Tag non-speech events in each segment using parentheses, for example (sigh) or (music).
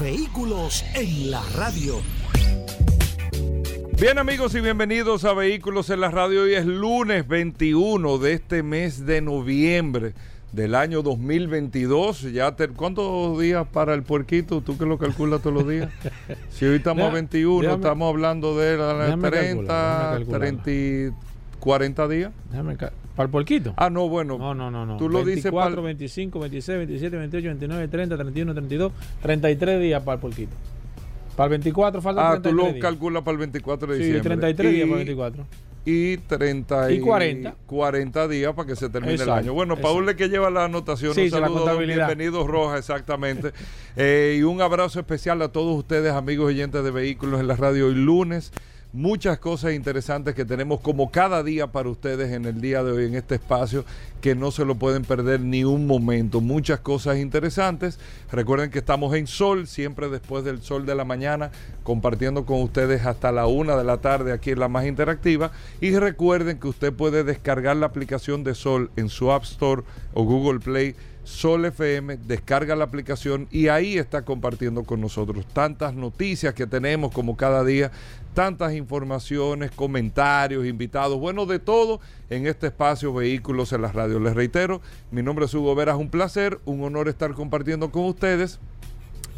Vehículos en la radio. Bien amigos y bienvenidos a Vehículos en la Radio. Hoy es lunes 21 de este mes de noviembre del año 2022. Ya ¿Cuántos días para el puerquito? ¿Tú que lo calculas todos los días? Si hoy estamos a 21, estamos hablando de la 30, 30, 40 días. ¿Para el puerquito? Ah, no, bueno. No, no, no. no. Tú lo 24, dices para 25, 26, 27, 28, 29, 30, 31, 32, 33 días para el puerquito. Para el 24 falta Ah, tú lo calculas para el 24 de diciembre. Sí, 33 días para el 24 y 30 y 40. 40 días para que se termine el año. Bueno, Paul le que lleva la anotación, sí, un saludo, bienvenido Roja, exactamente. (laughs) eh, y un abrazo especial a todos ustedes, amigos oyentes de vehículos en la radio hoy lunes muchas cosas interesantes que tenemos como cada día para ustedes en el día de hoy en este espacio que no se lo pueden perder ni un momento. Muchas cosas interesantes. Recuerden que estamos en Sol, siempre después del Sol de la mañana, compartiendo con ustedes hasta la una de la tarde aquí en la más interactiva. Y recuerden que usted puede descargar la aplicación de Sol en su App Store o Google Play Sol FM, descarga la aplicación y ahí está compartiendo con nosotros tantas noticias que tenemos como cada día, tantas informaciones, comentarios, invitados, bueno, de todo en este espacio Vehículos en la Radio. Les reitero, mi nombre es Hugo Veras, un placer, un honor estar compartiendo con ustedes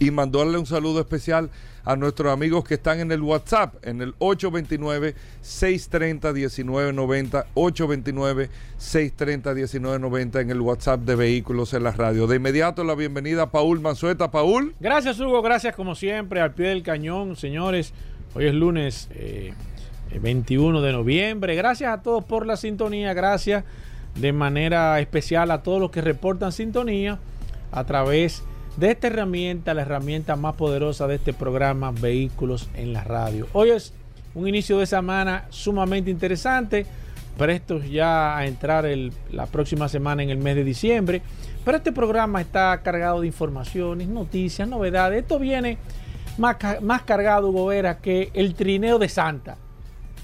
y mandarle un saludo especial a nuestros amigos que están en el WhatsApp, en el 829-630-1990, 829-630-1990 en el WhatsApp de Vehículos en la Radio. De inmediato la bienvenida a Paul Manzueta. Paul. Gracias Hugo, gracias como siempre, al pie del cañón, señores. Hoy es lunes 21 eh, de noviembre. Gracias a todos por la sintonía, gracias de manera especial a todos los que reportan sintonía a través de de esta herramienta, la herramienta más poderosa de este programa, Vehículos en la Radio. Hoy es un inicio de semana sumamente interesante, prestos ya a entrar la próxima semana en el mes de diciembre, pero este programa está cargado de informaciones, noticias, novedades. Esto viene más, más cargado, Hugo Vera, que el trineo de Santa.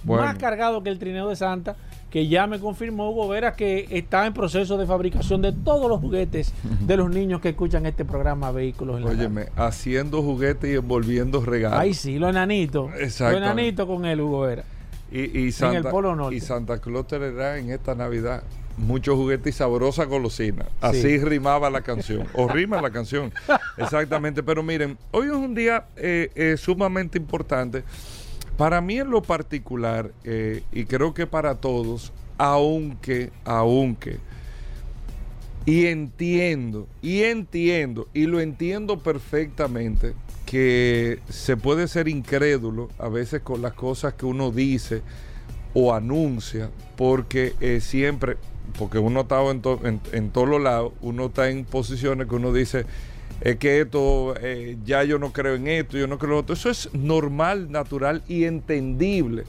Más cargado que el trineo de Santa que ya me confirmó Hugo Vera que está en proceso de fabricación de todos los juguetes de los niños que escuchan este programa Vehículos en la Óyeme, haciendo juguetes y envolviendo regalos. Ay, sí, lo enanito. Exacto. Lo enanito con él, Hugo Vera. Y, Santa, en el Polo Norte. Y Santa Claus traerá en esta Navidad muchos juguetes y sabrosa golosina. Así rimaba la canción. o rima la canción. (laughs) Exactamente. Pero miren, hoy es un día eh, eh, sumamente importante para mí en lo particular, eh, y creo que para todos, aunque, aunque, y entiendo, y entiendo, y lo entiendo perfectamente, que se puede ser incrédulo a veces con las cosas que uno dice o anuncia, porque eh, siempre, porque uno está en, en, en todos los lados, uno está en posiciones que uno dice, es que esto, eh, ya yo no creo en esto, yo no creo en otro. Eso es normal, natural y entendible.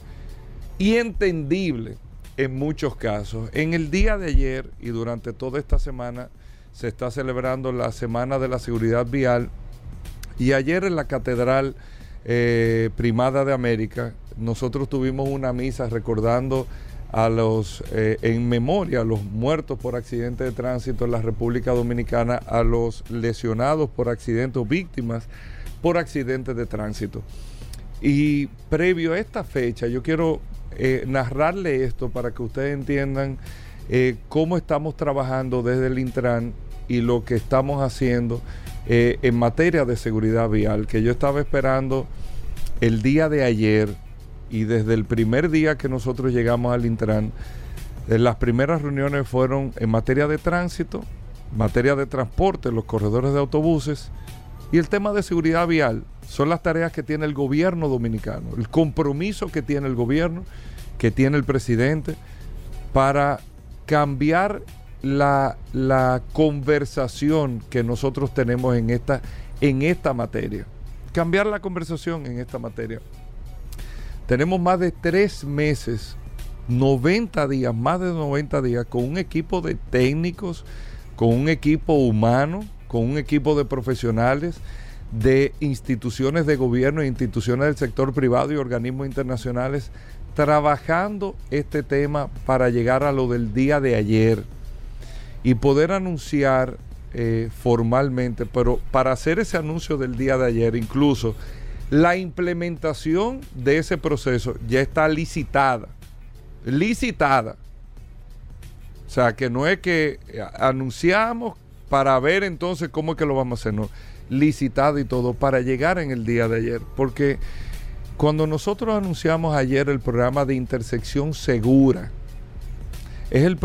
Y entendible en muchos casos. En el día de ayer y durante toda esta semana se está celebrando la Semana de la Seguridad Vial. Y ayer en la Catedral eh, Primada de América, nosotros tuvimos una misa recordando a los, eh, en memoria a los muertos por accidentes de tránsito en la República Dominicana, a los lesionados por accidentes víctimas por accidentes de tránsito. Y previo a esta fecha, yo quiero eh, narrarle esto para que ustedes entiendan eh, cómo estamos trabajando desde el Intran y lo que estamos haciendo en materia de seguridad vial, que yo estaba esperando el día de ayer y desde el primer día que nosotros llegamos al Intran, eh, las primeras reuniones fueron en materia de tránsito, materia de transporte, los corredores de autobuses y el tema de seguridad vial. Son las tareas que tiene el gobierno dominicano, el compromiso que tiene el gobierno, que tiene el presidente, para cambiar la, la conversación que nosotros tenemos en esta en esta materia. Cambiar la conversación en esta materia. Tenemos más de tres meses, 90 días, más de 90 días, con un equipo de técnicos, con un equipo humano, con un equipo de profesionales, de instituciones de gobierno, instituciones del sector privado y organismos internacionales, trabajando este tema para llegar a lo del día de ayer y poder anunciar eh, formalmente, pero para hacer ese anuncio del día de ayer, incluso la implementación de ese proceso ya está licitada. Licitada. O sea, que no es que anunciamos para ver entonces cómo es que lo vamos a hacer, no. Licitado y todo para llegar en el día de ayer. Porque cuando nosotros anunciamos ayer el programa de intersección segura, es el,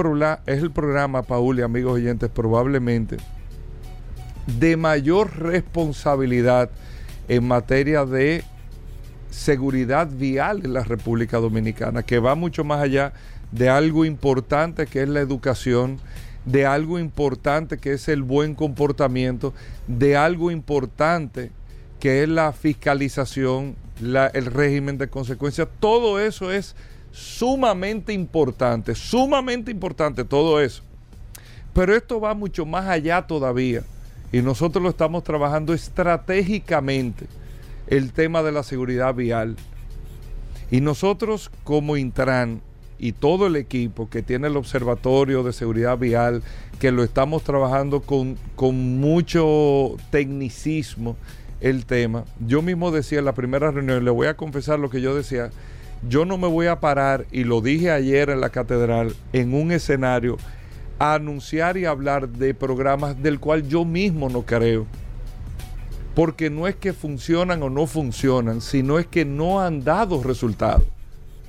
es el programa, Paul y amigos oyentes, probablemente de mayor responsabilidad en materia de seguridad vial en la República Dominicana, que va mucho más allá de algo importante que es la educación, de algo importante que es el buen comportamiento, de algo importante que es la fiscalización, el régimen de consecuencias. Todo eso es sumamente importante, sumamente importante todo eso. Pero esto va mucho más allá todavía. Y nosotros lo estamos trabajando estratégicamente, el tema de la seguridad vial. Y nosotros como Intran y todo el equipo que tiene el Observatorio de Seguridad Vial, que lo estamos trabajando con, con mucho tecnicismo el tema. Yo mismo decía en la primera reunión, le voy a confesar lo que yo decía, yo no me voy a parar, y lo dije ayer en la catedral, en un escenario anunciar y hablar de programas del cual yo mismo no creo. Porque no es que funcionan o no funcionan, sino es que no han dado resultados.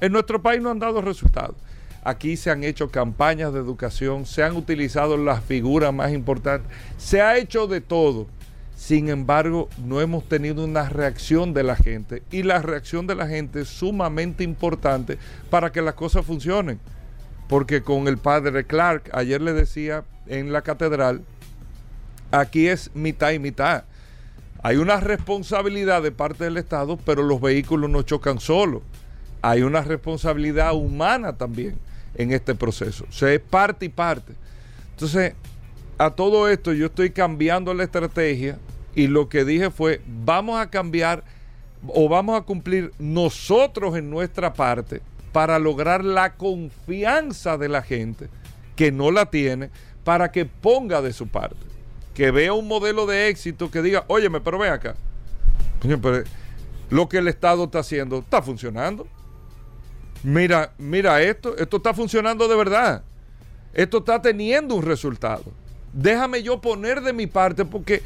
En nuestro país no han dado resultados. Aquí se han hecho campañas de educación, se han utilizado las figuras más importantes, se ha hecho de todo. Sin embargo, no hemos tenido una reacción de la gente y la reacción de la gente es sumamente importante para que las cosas funcionen porque con el padre Clark, ayer le decía en la catedral, aquí es mitad y mitad. Hay una responsabilidad de parte del Estado, pero los vehículos no chocan solos. Hay una responsabilidad humana también en este proceso. O sea, es parte y parte. Entonces, a todo esto yo estoy cambiando la estrategia y lo que dije fue, vamos a cambiar o vamos a cumplir nosotros en nuestra parte para lograr la confianza de la gente que no la tiene para que ponga de su parte. Que vea un modelo de éxito que diga, óyeme, pero ven acá. lo que el Estado está haciendo está funcionando. Mira, mira esto, esto está funcionando de verdad. Esto está teniendo un resultado. Déjame yo poner de mi parte porque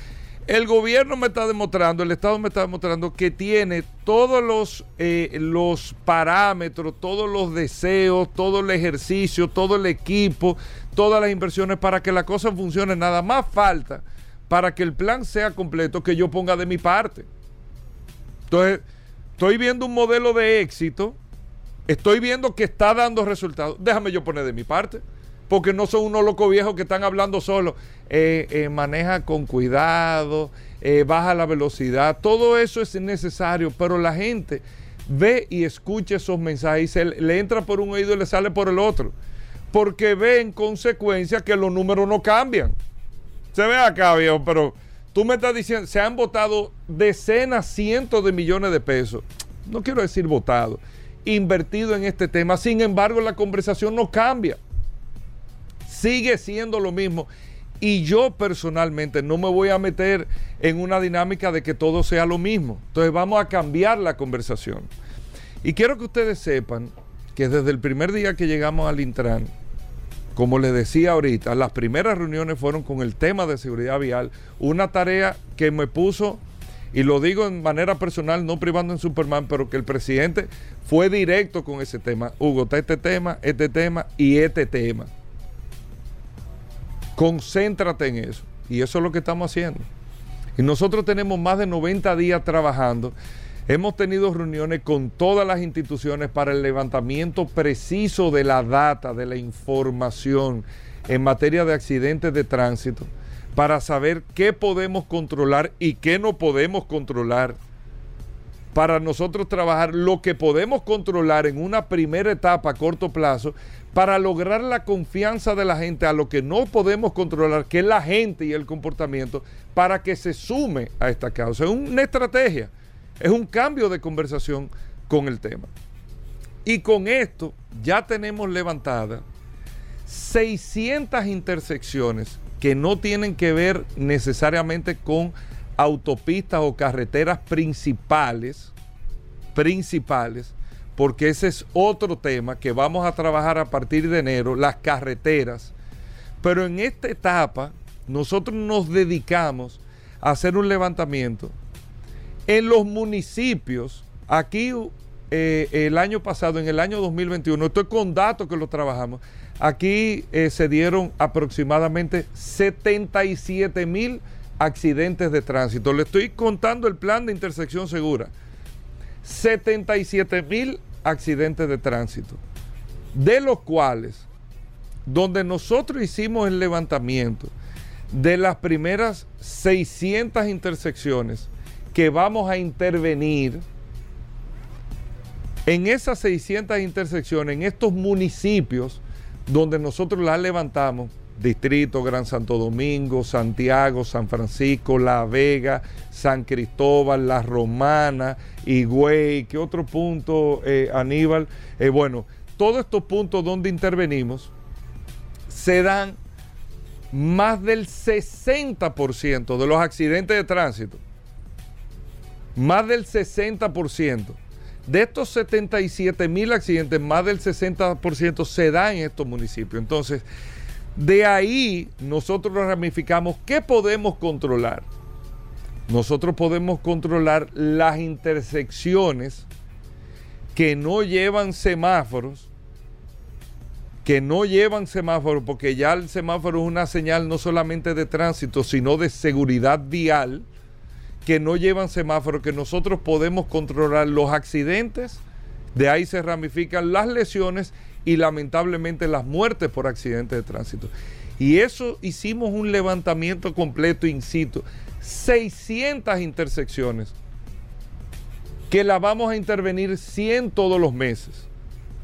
el gobierno me está demostrando, el Estado me está demostrando que tiene todos los, eh, los parámetros, todos los deseos, todo el ejercicio, todo el equipo, todas las inversiones para que la cosa funcione. Nada más falta para que el plan sea completo que yo ponga de mi parte. Entonces, estoy viendo un modelo de éxito, estoy viendo que está dando resultados. Déjame yo poner de mi parte porque no son unos locos viejos que están hablando solo. Eh, eh, maneja con cuidado, eh, baja la velocidad, todo eso es necesario, pero la gente ve y escucha esos mensajes y se le entra por un oído y le sale por el otro, porque ve en consecuencia que los números no cambian. Se ve acá, viejo, pero tú me estás diciendo, se han votado decenas, cientos de millones de pesos, no quiero decir votado, invertido en este tema, sin embargo la conversación no cambia sigue siendo lo mismo. Y yo personalmente no me voy a meter en una dinámica de que todo sea lo mismo. Entonces vamos a cambiar la conversación. Y quiero que ustedes sepan que desde el primer día que llegamos al Intran, como les decía ahorita, las primeras reuniones fueron con el tema de seguridad vial, una tarea que me puso, y lo digo en manera personal, no privando en Superman, pero que el presidente fue directo con ese tema. Hugo, está este tema, este tema y este tema. Concéntrate en eso. Y eso es lo que estamos haciendo. Y nosotros tenemos más de 90 días trabajando. Hemos tenido reuniones con todas las instituciones para el levantamiento preciso de la data, de la información en materia de accidentes de tránsito, para saber qué podemos controlar y qué no podemos controlar. Para nosotros trabajar lo que podemos controlar en una primera etapa a corto plazo para lograr la confianza de la gente a lo que no podemos controlar, que es la gente y el comportamiento, para que se sume a esta causa. Es una estrategia, es un cambio de conversación con el tema. Y con esto ya tenemos levantadas 600 intersecciones que no tienen que ver necesariamente con autopistas o carreteras principales, principales, porque ese es otro tema que vamos a trabajar a partir de enero, las carreteras. Pero en esta etapa nosotros nos dedicamos a hacer un levantamiento en los municipios. Aquí eh, el año pasado, en el año 2021, estoy con datos que lo trabajamos, aquí eh, se dieron aproximadamente 77 mil accidentes de tránsito. Le estoy contando el plan de intersección segura. 77 mil accidentes de tránsito, de los cuales, donde nosotros hicimos el levantamiento de las primeras 600 intersecciones que vamos a intervenir, en esas 600 intersecciones, en estos municipios donde nosotros las levantamos, Distrito, Gran Santo Domingo, Santiago, San Francisco, La Vega, San Cristóbal, La Romana, Higüey, ¿qué otro punto, eh, Aníbal? Eh, bueno, todos estos puntos donde intervenimos se dan más del 60% de los accidentes de tránsito. Más del 60%. De estos 77 mil accidentes, más del 60% se da en estos municipios. Entonces, de ahí nosotros ramificamos qué podemos controlar. Nosotros podemos controlar las intersecciones que no llevan semáforos, que no llevan semáforos, porque ya el semáforo es una señal no solamente de tránsito, sino de seguridad vial, que no llevan semáforos, que nosotros podemos controlar los accidentes, de ahí se ramifican las lesiones y lamentablemente las muertes por accidentes de tránsito. Y eso hicimos un levantamiento completo in situ. 600 intersecciones que la vamos a intervenir 100 todos los meses.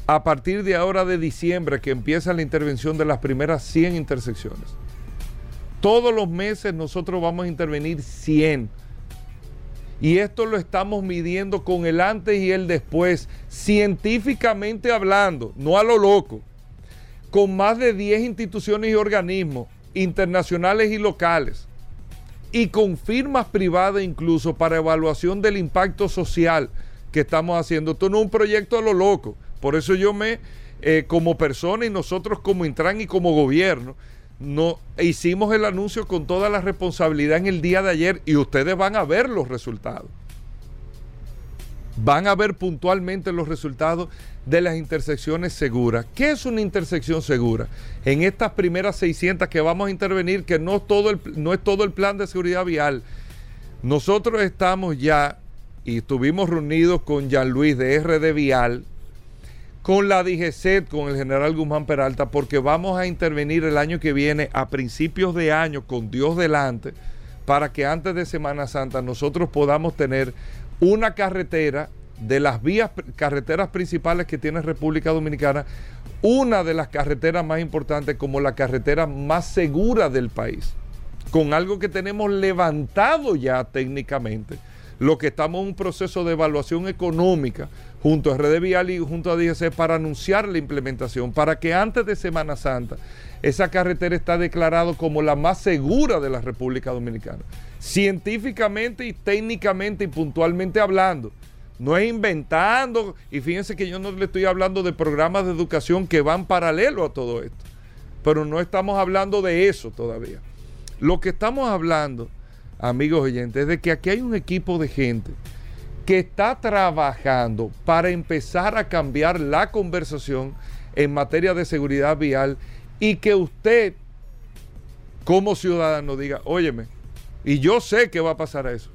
A partir de ahora de diciembre que empieza la intervención de las primeras 100 intersecciones. Todos los meses nosotros vamos a intervenir 100 y esto lo estamos midiendo con el antes y el después, científicamente hablando, no a lo loco, con más de 10 instituciones y organismos internacionales y locales, y con firmas privadas incluso para evaluación del impacto social que estamos haciendo. Esto no es un proyecto a lo loco. Por eso yo me, eh, como persona y nosotros como Intran y como gobierno, no hicimos el anuncio con toda la responsabilidad en el día de ayer y ustedes van a ver los resultados. Van a ver puntualmente los resultados de las intersecciones seguras. ¿Qué es una intersección segura? En estas primeras 600 que vamos a intervenir, que no, todo el, no es todo el plan de seguridad vial, nosotros estamos ya y estuvimos reunidos con Jean Luis de RD Vial, con la DGCET, con el general Guzmán Peralta, porque vamos a intervenir el año que viene, a principios de año, con Dios delante, para que antes de Semana Santa nosotros podamos tener una carretera de las vías, carreteras principales que tiene República Dominicana, una de las carreteras más importantes como la carretera más segura del país, con algo que tenemos levantado ya técnicamente, lo que estamos en un proceso de evaluación económica junto a Red Vial y junto a DGC para anunciar la implementación, para que antes de Semana Santa esa carretera está declarada como la más segura de la República Dominicana. Científicamente y técnicamente y puntualmente hablando. No es inventando, y fíjense que yo no le estoy hablando de programas de educación que van paralelo a todo esto, pero no estamos hablando de eso todavía. Lo que estamos hablando, amigos oyentes, es de que aquí hay un equipo de gente que está trabajando para empezar a cambiar la conversación en materia de seguridad vial y que usted como ciudadano diga, óyeme, y yo sé que va a pasar eso.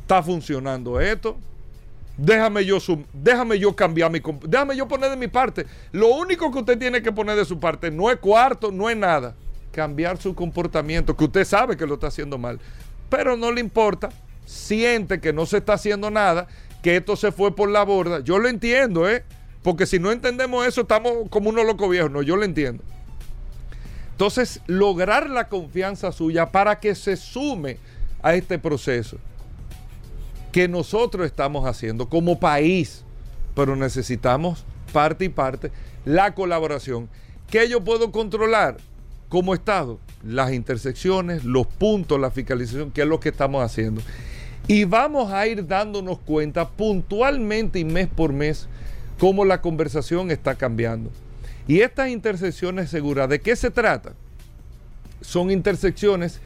Está funcionando esto. Déjame yo, déjame yo cambiar mi... Déjame yo poner de mi parte. Lo único que usted tiene que poner de su parte no es cuarto, no es nada. cambiar su comportamiento, que usted sabe que lo está haciendo mal, pero no le importa, siente que no se está haciendo nada, que esto se fue por la borda. Yo lo entiendo, ¿eh? Porque si no entendemos eso, estamos como unos locos viejos. No, yo lo entiendo. Entonces, lograr la confianza suya para que se sume a este proceso que nosotros estamos haciendo como país, pero necesitamos parte y parte la colaboración. que yo puedo controlar como Estado? Las intersecciones, los puntos, la fiscalización, que es lo que estamos haciendo. Y vamos a ir dándonos cuenta puntualmente y mes por mes cómo la conversación está cambiando. Y estas intersecciones seguras, ¿de qué se trata? Son intersecciones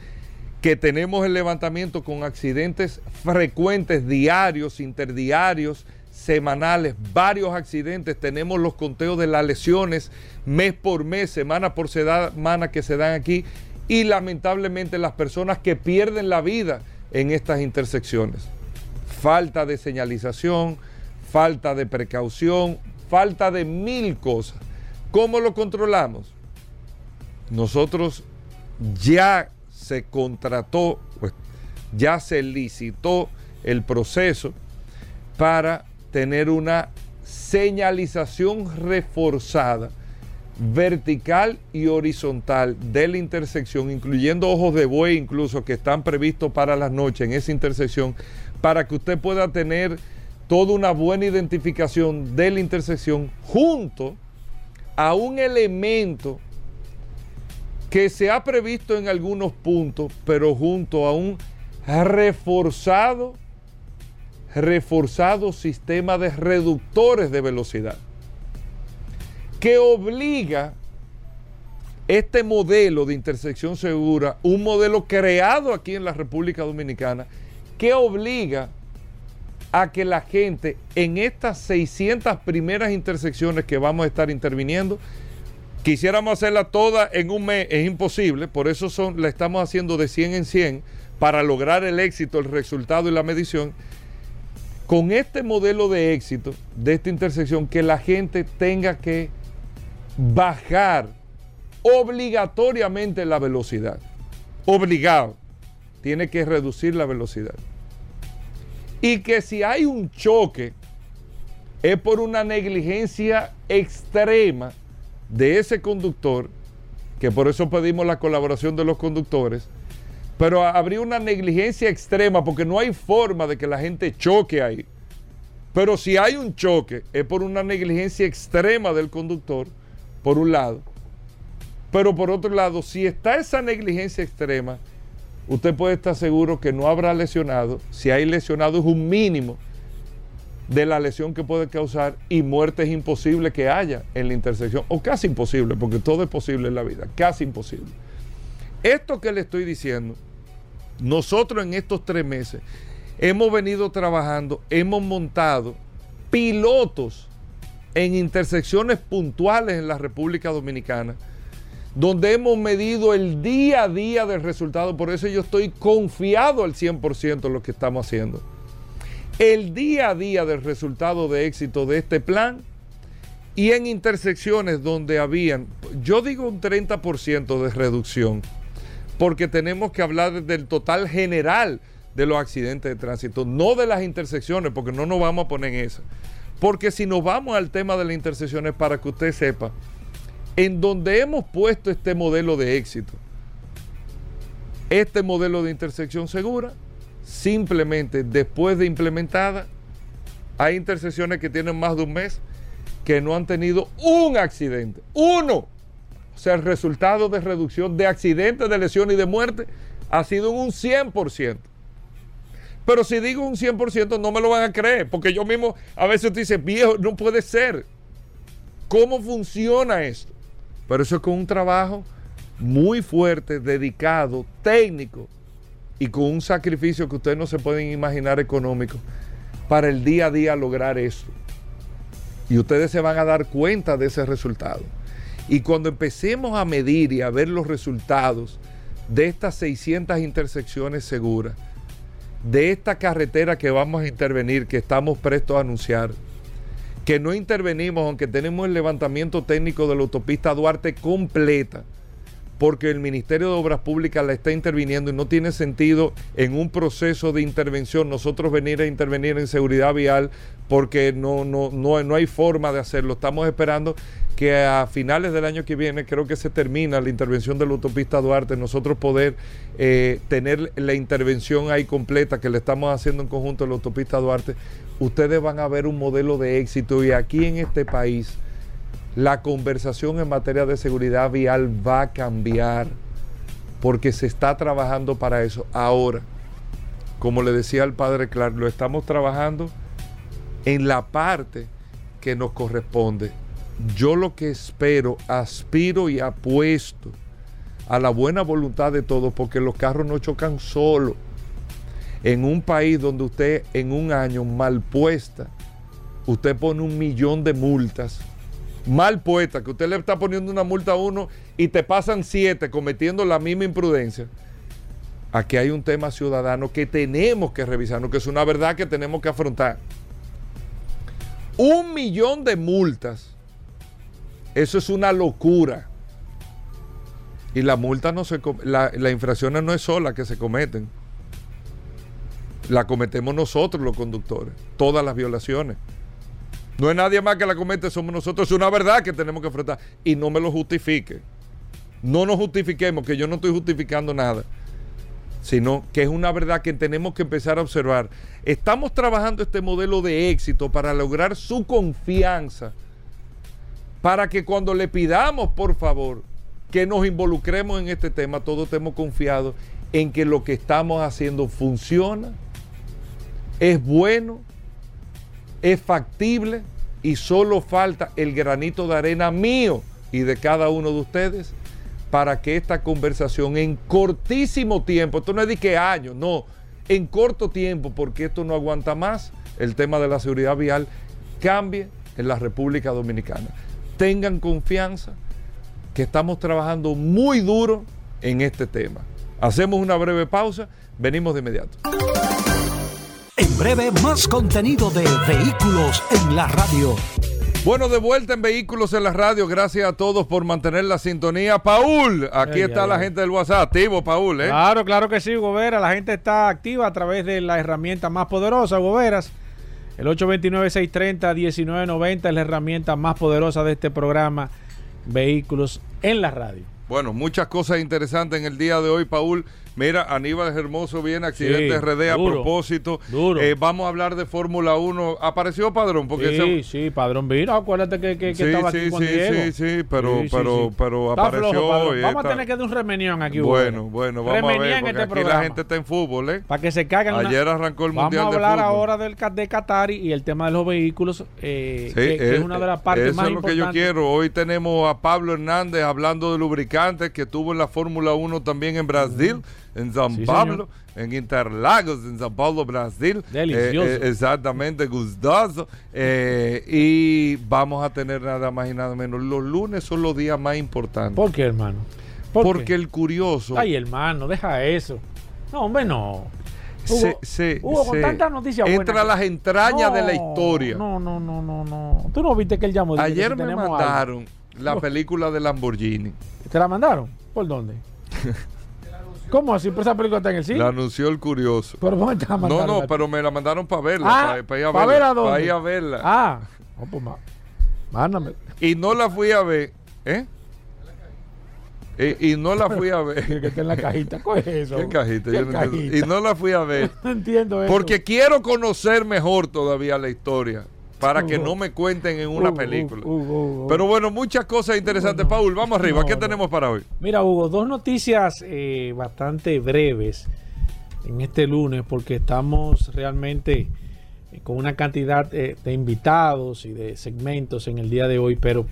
que tenemos el levantamiento con accidentes frecuentes, diarios, interdiarios, semanales, varios accidentes, tenemos los conteos de las lesiones mes por mes, semana por semana que se dan aquí y lamentablemente las personas que pierden la vida en estas intersecciones. Falta de señalización, falta de precaución, falta de mil cosas. ¿Cómo lo controlamos? Nosotros ya se contrató, pues, ya se licitó el proceso para tener una señalización reforzada, vertical y horizontal de la intersección, incluyendo ojos de buey incluso que están previstos para las noches en esa intersección, para que usted pueda tener toda una buena identificación de la intersección junto a un elemento que se ha previsto en algunos puntos, pero junto a un reforzado reforzado sistema de reductores de velocidad que obliga este modelo de intersección segura, un modelo creado aquí en la República Dominicana, que obliga a que la gente en estas 600 primeras intersecciones que vamos a estar interviniendo, quisiéramos hacerla toda en un mes, es imposible, por eso son, la estamos haciendo de 100 en 100 para lograr el éxito, el resultado y la medición. Con este modelo de éxito de esta intersección que la gente tenga que bajar obligatoriamente la velocidad. Obligado. Tiene que reducir la velocidad. Y que si hay un choque es por una negligencia extrema de ese conductor, que por eso pedimos la colaboración de los conductores, pero habría una negligencia extrema porque no hay forma de que la gente choque ahí. Pero si hay un choque es por una negligencia extrema del conductor, por un lado. Pero por otro lado, si está esa negligencia extrema, usted puede estar seguro que no habrá lesionado. Si hay lesionado es un mínimo de la lesión que puede causar y muerte es imposible que haya en la intersección, o casi imposible, porque todo es posible en la vida, casi imposible. Esto que le estoy diciendo, nosotros en estos tres meses hemos venido trabajando, hemos montado pilotos en intersecciones puntuales en la República Dominicana, donde hemos medido el día a día del resultado. Por eso yo estoy confiado al 100% en lo que estamos haciendo. El día a día del resultado de éxito de este plan y en intersecciones donde habían, yo digo un 30% de reducción porque tenemos que hablar del total general de los accidentes de tránsito, no de las intersecciones, porque no nos vamos a poner en esa. Porque si nos vamos al tema de las intersecciones, para que usted sepa, en donde hemos puesto este modelo de éxito, este modelo de intersección segura, simplemente después de implementada, hay intersecciones que tienen más de un mes que no han tenido un accidente, uno. O sea, el resultado de reducción de accidentes, de lesiones y de muerte ha sido un 100%. Pero si digo un 100% no me lo van a creer, porque yo mismo a veces dice, viejo, no puede ser. ¿Cómo funciona esto? Pero eso es con un trabajo muy fuerte, dedicado, técnico y con un sacrificio que ustedes no se pueden imaginar económico para el día a día lograr eso. Y ustedes se van a dar cuenta de ese resultado. Y cuando empecemos a medir y a ver los resultados de estas 600 intersecciones seguras, de esta carretera que vamos a intervenir, que estamos prestos a anunciar, que no intervenimos, aunque tenemos el levantamiento técnico de la autopista Duarte completa, porque el Ministerio de Obras Públicas la está interviniendo y no tiene sentido en un proceso de intervención nosotros venir a intervenir en seguridad vial porque no, no, no, no hay forma de hacerlo. Estamos esperando que a finales del año que viene, creo que se termina la intervención de la autopista Duarte, nosotros poder eh, tener la intervención ahí completa que le estamos haciendo en conjunto en la autopista Duarte, ustedes van a ver un modelo de éxito y aquí en este país la conversación en materia de seguridad vial va a cambiar porque se está trabajando para eso. Ahora, como le decía al padre Clark, lo estamos trabajando en la parte que nos corresponde. Yo lo que espero, aspiro y apuesto a la buena voluntad de todos, porque los carros no chocan solo. En un país donde usted en un año mal puesta, usted pone un millón de multas mal puesta, que usted le está poniendo una multa a uno y te pasan siete cometiendo la misma imprudencia. Aquí hay un tema ciudadano que tenemos que revisarnos, que es una verdad que tenemos que afrontar. Un millón de multas. Eso es una locura. Y la multa no se la, las infracciones no es sola que se cometen. La cometemos nosotros los conductores, todas las violaciones. No es nadie más que la comete, somos nosotros. Es una verdad que tenemos que enfrentar. Y no me lo justifique. No nos justifiquemos, que yo no estoy justificando nada. Sino que es una verdad que tenemos que empezar a observar. Estamos trabajando este modelo de éxito para lograr su confianza. Para que cuando le pidamos, por favor, que nos involucremos en este tema, todos estemos confiados en que lo que estamos haciendo funciona, es bueno es factible y solo falta el granito de arena mío y de cada uno de ustedes para que esta conversación en cortísimo tiempo, esto no es de que años, no, en corto tiempo, porque esto no aguanta más, el tema de la seguridad vial cambie en la República Dominicana. Tengan confianza que estamos trabajando muy duro en este tema. Hacemos una breve pausa, venimos de inmediato. En breve, más contenido de Vehículos en la Radio. Bueno, de vuelta en Vehículos en la Radio. Gracias a todos por mantener la sintonía. Paul, aquí está la gente del WhatsApp. Activo, Paul, ¿eh? Claro, claro que sí, Gobera. La gente está activa a través de la herramienta más poderosa, Goberas. El 829-630-1990 es la herramienta más poderosa de este programa, Vehículos en la Radio. Bueno, muchas cosas interesantes en el día de hoy, Paul. Mira, Aníbal Hermoso viene, accidente RD a propósito. Duro. Eh, vamos a hablar de Fórmula 1. ¿Apareció Padrón? Porque sí, sí, Padrón vino. Acuérdate que, que, sí, estaba aquí con sí, Diego. Sí, sí, pero, pero, pero apareció hoy. Vamos a tener que dar un remenión aquí. Bueno, bueno, vamos a ver. Porque este aquí la gente está en fútbol, ¿eh? Para que se caigan. Ayer arrancó el Mundial de Vamos a hablar ahora del, de Qatar y el tema de los vehículos, eh, que, es, una de las partes más importantes. Eso es lo que yo quiero. Hoy tenemos a Pablo Hernández hablando de lubricantes, que tuvo en la Fórmula 1 también en Brasil en San Pablo, en Interlagos, en San Pablo, Brasil. Delicioso. Eh, eh, exactamente, gustoso. Eh, y vamos a tener nada más y nada menos. Los lunes son los días más importantes. ¿Por qué, hermano? Porque el curioso. Ay, hermano, deja eso. No, hombre, no. Hugo, con tantas noticias Entra a las entrañas de la historia. No, no, no, no, no. Tú no viste que él llamó. Ayer me mandaron la (laughs) película de Lamborghini. ¿Te la mandaron? ¿Por dónde? (laughs) ¿Cómo así? ¿Pues esa película está en el cine? La anunció el curioso. ¿Pero dónde te No, no, pero me la mandaron para verla. Ah, para, ir a verla. Ver a? Para ir a verla. Ah, no, pues mándame. Y no la fui a ver. ¿Eh? Y, y, no la fui a ver. (laughs) que está en la cajita. Coge eso. ¿Qué cajita? Yo no cajita? Y no la fui a ver. (laughs) no entiendo eso. Porque quiero conocer mejor todavía la historia para que no me cuenten en una película. Pero bueno, muchas cosas interesantes. Paul, vamos arriba. ¿Qué tenemos para hoy? Mira, Hugo, dos noticias eh, bastante breves en este lunes porque estamos realmente eh, con una cantidad de invitados y de segmentos en el día de hoy, pero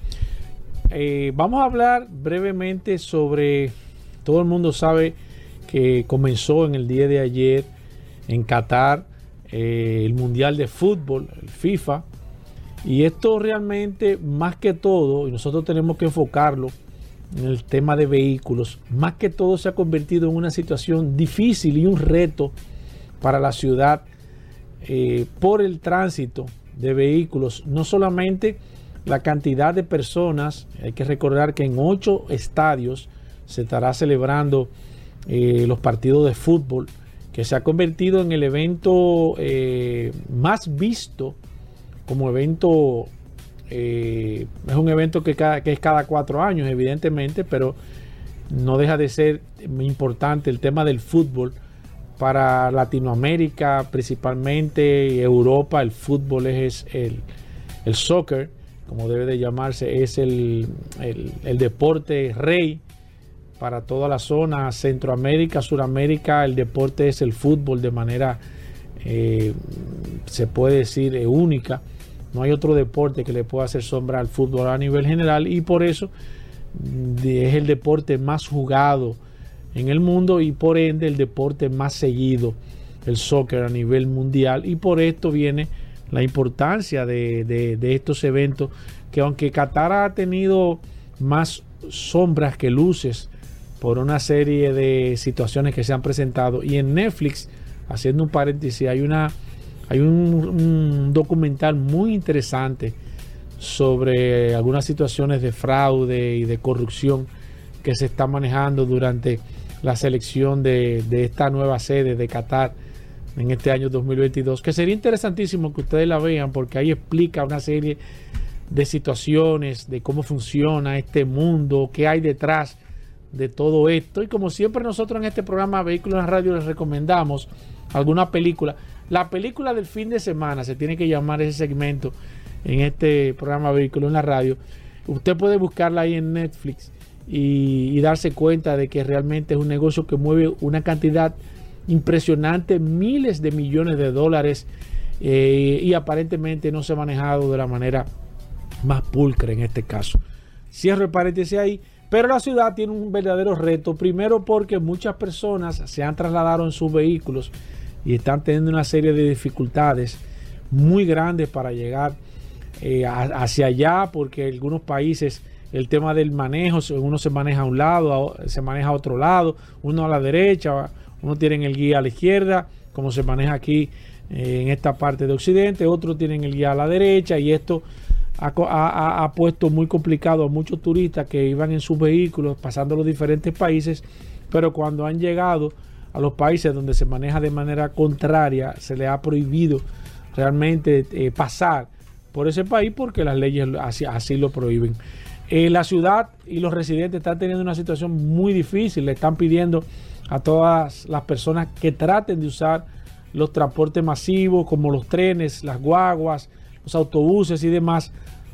eh, vamos a hablar brevemente sobre, todo el mundo sabe que comenzó en el día de ayer en Qatar el Mundial de Fútbol, el FIFA, y esto realmente, más que todo, y nosotros tenemos que enfocarlo en el tema de vehículos, más que todo se ha convertido en una situación difícil y un reto para la ciudad eh, por el tránsito de vehículos, no solamente la cantidad de personas, hay que recordar que en ocho estadios se estará celebrando eh, los partidos de fútbol, que se ha convertido en el evento eh, más visto como evento, es un evento que, es cada cuatro años, evidentemente, pero no deja de ser importante el tema del fútbol para Latinoamérica, principalmente Europa, el fútbol es el, el soccer, como debe de llamarse, es el, deporte rey para toda la zona, Centroamérica, Suramérica, el deporte es el fútbol de manera, eh, se puede decir, eh, única. No hay otro deporte que le pueda hacer sombra al fútbol a nivel general y por eso mm, es el deporte más jugado en el mundo y por ende el deporte más seguido, el soccer a nivel mundial. Y por esto viene la importancia de, estos eventos, que aunque Qatar ha tenido más sombras que luces por una serie de situaciones que se han presentado, y en Netflix, haciendo un paréntesis, hay una hay un, documental muy interesante sobre algunas situaciones de fraude y de corrupción que se está manejando durante la selección de, esta nueva sede de Qatar en este año 2022, que sería interesantísimo que ustedes la vean porque ahí explica una serie de situaciones, de cómo funciona este mundo, qué hay detrás de todo esto. Y como siempre nosotros en este programa Vehículos en Radio les recomendamos alguna película. La película del fin de semana, se tiene que llamar ese segmento en este programa Vehículos en la Radio. Usted puede buscarla ahí en Netflix y, y darse cuenta de que realmente es un negocio que mueve una cantidad impresionante, miles de millones de dólares eh, y aparentemente no se ha manejado de la manera más pulcra en este caso. Cierro el paréntesis ahí, pero la ciudad tiene un verdadero reto, primero porque muchas personas se han trasladado en sus vehículos y están teniendo una serie de dificultades muy grandes para llegar eh, hacia allá, porque algunos países el tema del manejo, uno se maneja a un lado, se maneja a otro lado, uno a la derecha, uno tiene el guía a la izquierda, como se maneja aquí eh, en esta parte de Occidente, otros tienen el guía a la derecha y esto ha, puesto muy complicado a muchos turistas que iban en sus vehículos pasando los diferentes países, pero cuando han llegado a los países donde se maneja de manera contraria, se les ha prohibido realmente eh, pasar por ese país porque las leyes así, lo prohíben. Eh, la ciudad y los residentes están teniendo una situación muy difícil, le están pidiendo a todas las personas que traten de usar los transportes masivos como los trenes, las guaguas, los autobuses y demás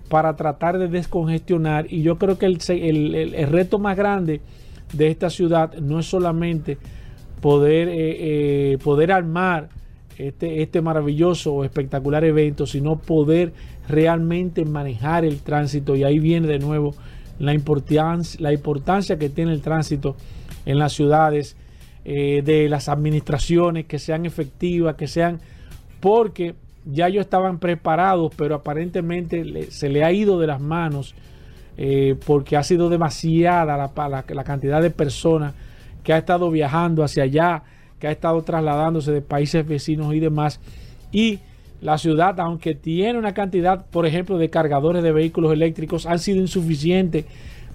para tratar de descongestionar. Y yo creo que el, reto más grande de esta ciudad no es solamente poder, eh, eh, poder armar este, este maravilloso o espectacular evento, sino poder realmente manejar el tránsito. Y ahí viene de nuevo la importancia, la importancia que tiene el tránsito en las ciudades eh, de las administraciones que sean efectivas, que sean, porque ya ellos estaban preparados, pero aparentemente se le ha ido de las manos eh, porque ha sido demasiada la, la, cantidad de personas que ha estado viajando hacia allá, que ha estado trasladándose de países vecinos y demás. Y la ciudad, aunque tiene una cantidad, por ejemplo, de cargadores de vehículos eléctricos, han sido insuficientes.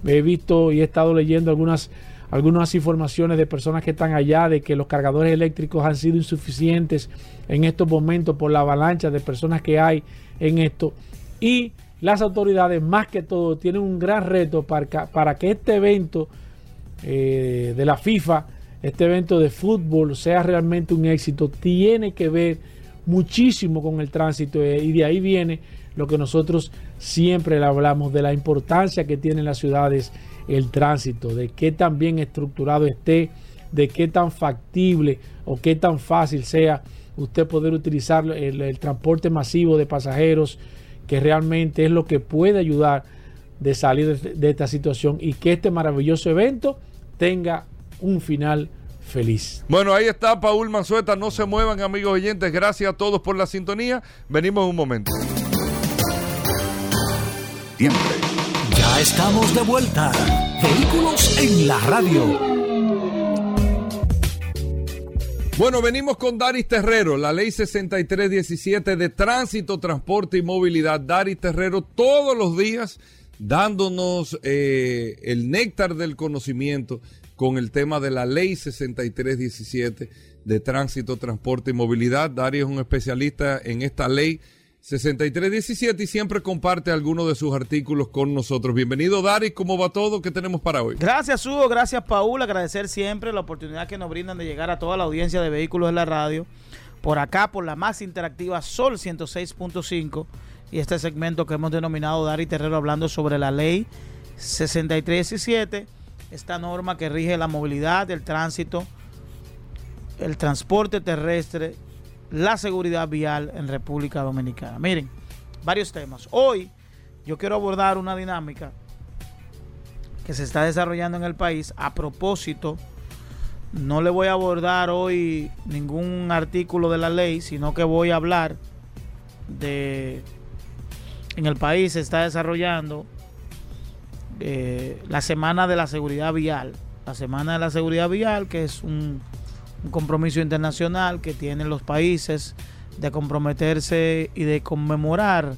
He visto y he estado leyendo algunas algunas informaciones de personas que están allá de que los cargadores eléctricos han sido insuficientes en estos momentos por la avalancha de personas que hay en esto. Y las autoridades, más que todo, tienen un gran reto para, para que este evento eh, de la FIFA, este evento de fútbol, sea realmente un éxito. Tiene que ver muchísimo con el tránsito eh, y de ahí viene lo que nosotros siempre le hablamos de la importancia que tienen las ciudades el tránsito, de qué tan bien estructurado esté, de qué tan factible o qué tan fácil sea usted poder utilizar el, transporte masivo de pasajeros, que realmente es lo que puede ayudar de salir de, esta situación y que este maravilloso evento tenga un final feliz. Bueno, ahí está Paul Manzueta. No se muevan, amigos oyentes. Gracias a todos por la sintonía. Venimos un momento. Tiempo estamos de vuelta. Vehículos en la radio. Bueno, venimos con Daris Terrero, la ley 6317 de tránsito, transporte y movilidad. Daris Terrero todos los días dándonos eh, el néctar del conocimiento con el tema de la ley 6317 de tránsito, transporte y movilidad. Darío es un especialista en esta ley 6317 y siempre comparte algunos de sus artículos con nosotros. Bienvenido, Dari. ¿Cómo va todo? ¿Qué tenemos para hoy? Gracias, Hugo. Gracias, Paul. Agradecer siempre la oportunidad que nos brindan de llegar a toda la audiencia de vehículos en la radio. Por acá, por la más interactiva Sol 106.5 y este segmento que hemos denominado Dari Terrero hablando sobre la ley 6317, esta norma que rige la movilidad, el tránsito, el transporte terrestre la seguridad vial en República Dominicana. Miren, varios temas. Hoy yo quiero abordar una dinámica que se está desarrollando en el país. A propósito, no le voy a abordar hoy ningún artículo de la ley, sino que voy a hablar de... En el país se está desarrollando eh, la Semana de la Seguridad Vial. La Semana de la Seguridad Vial, que es un un compromiso internacional que tienen los países de comprometerse y de conmemorar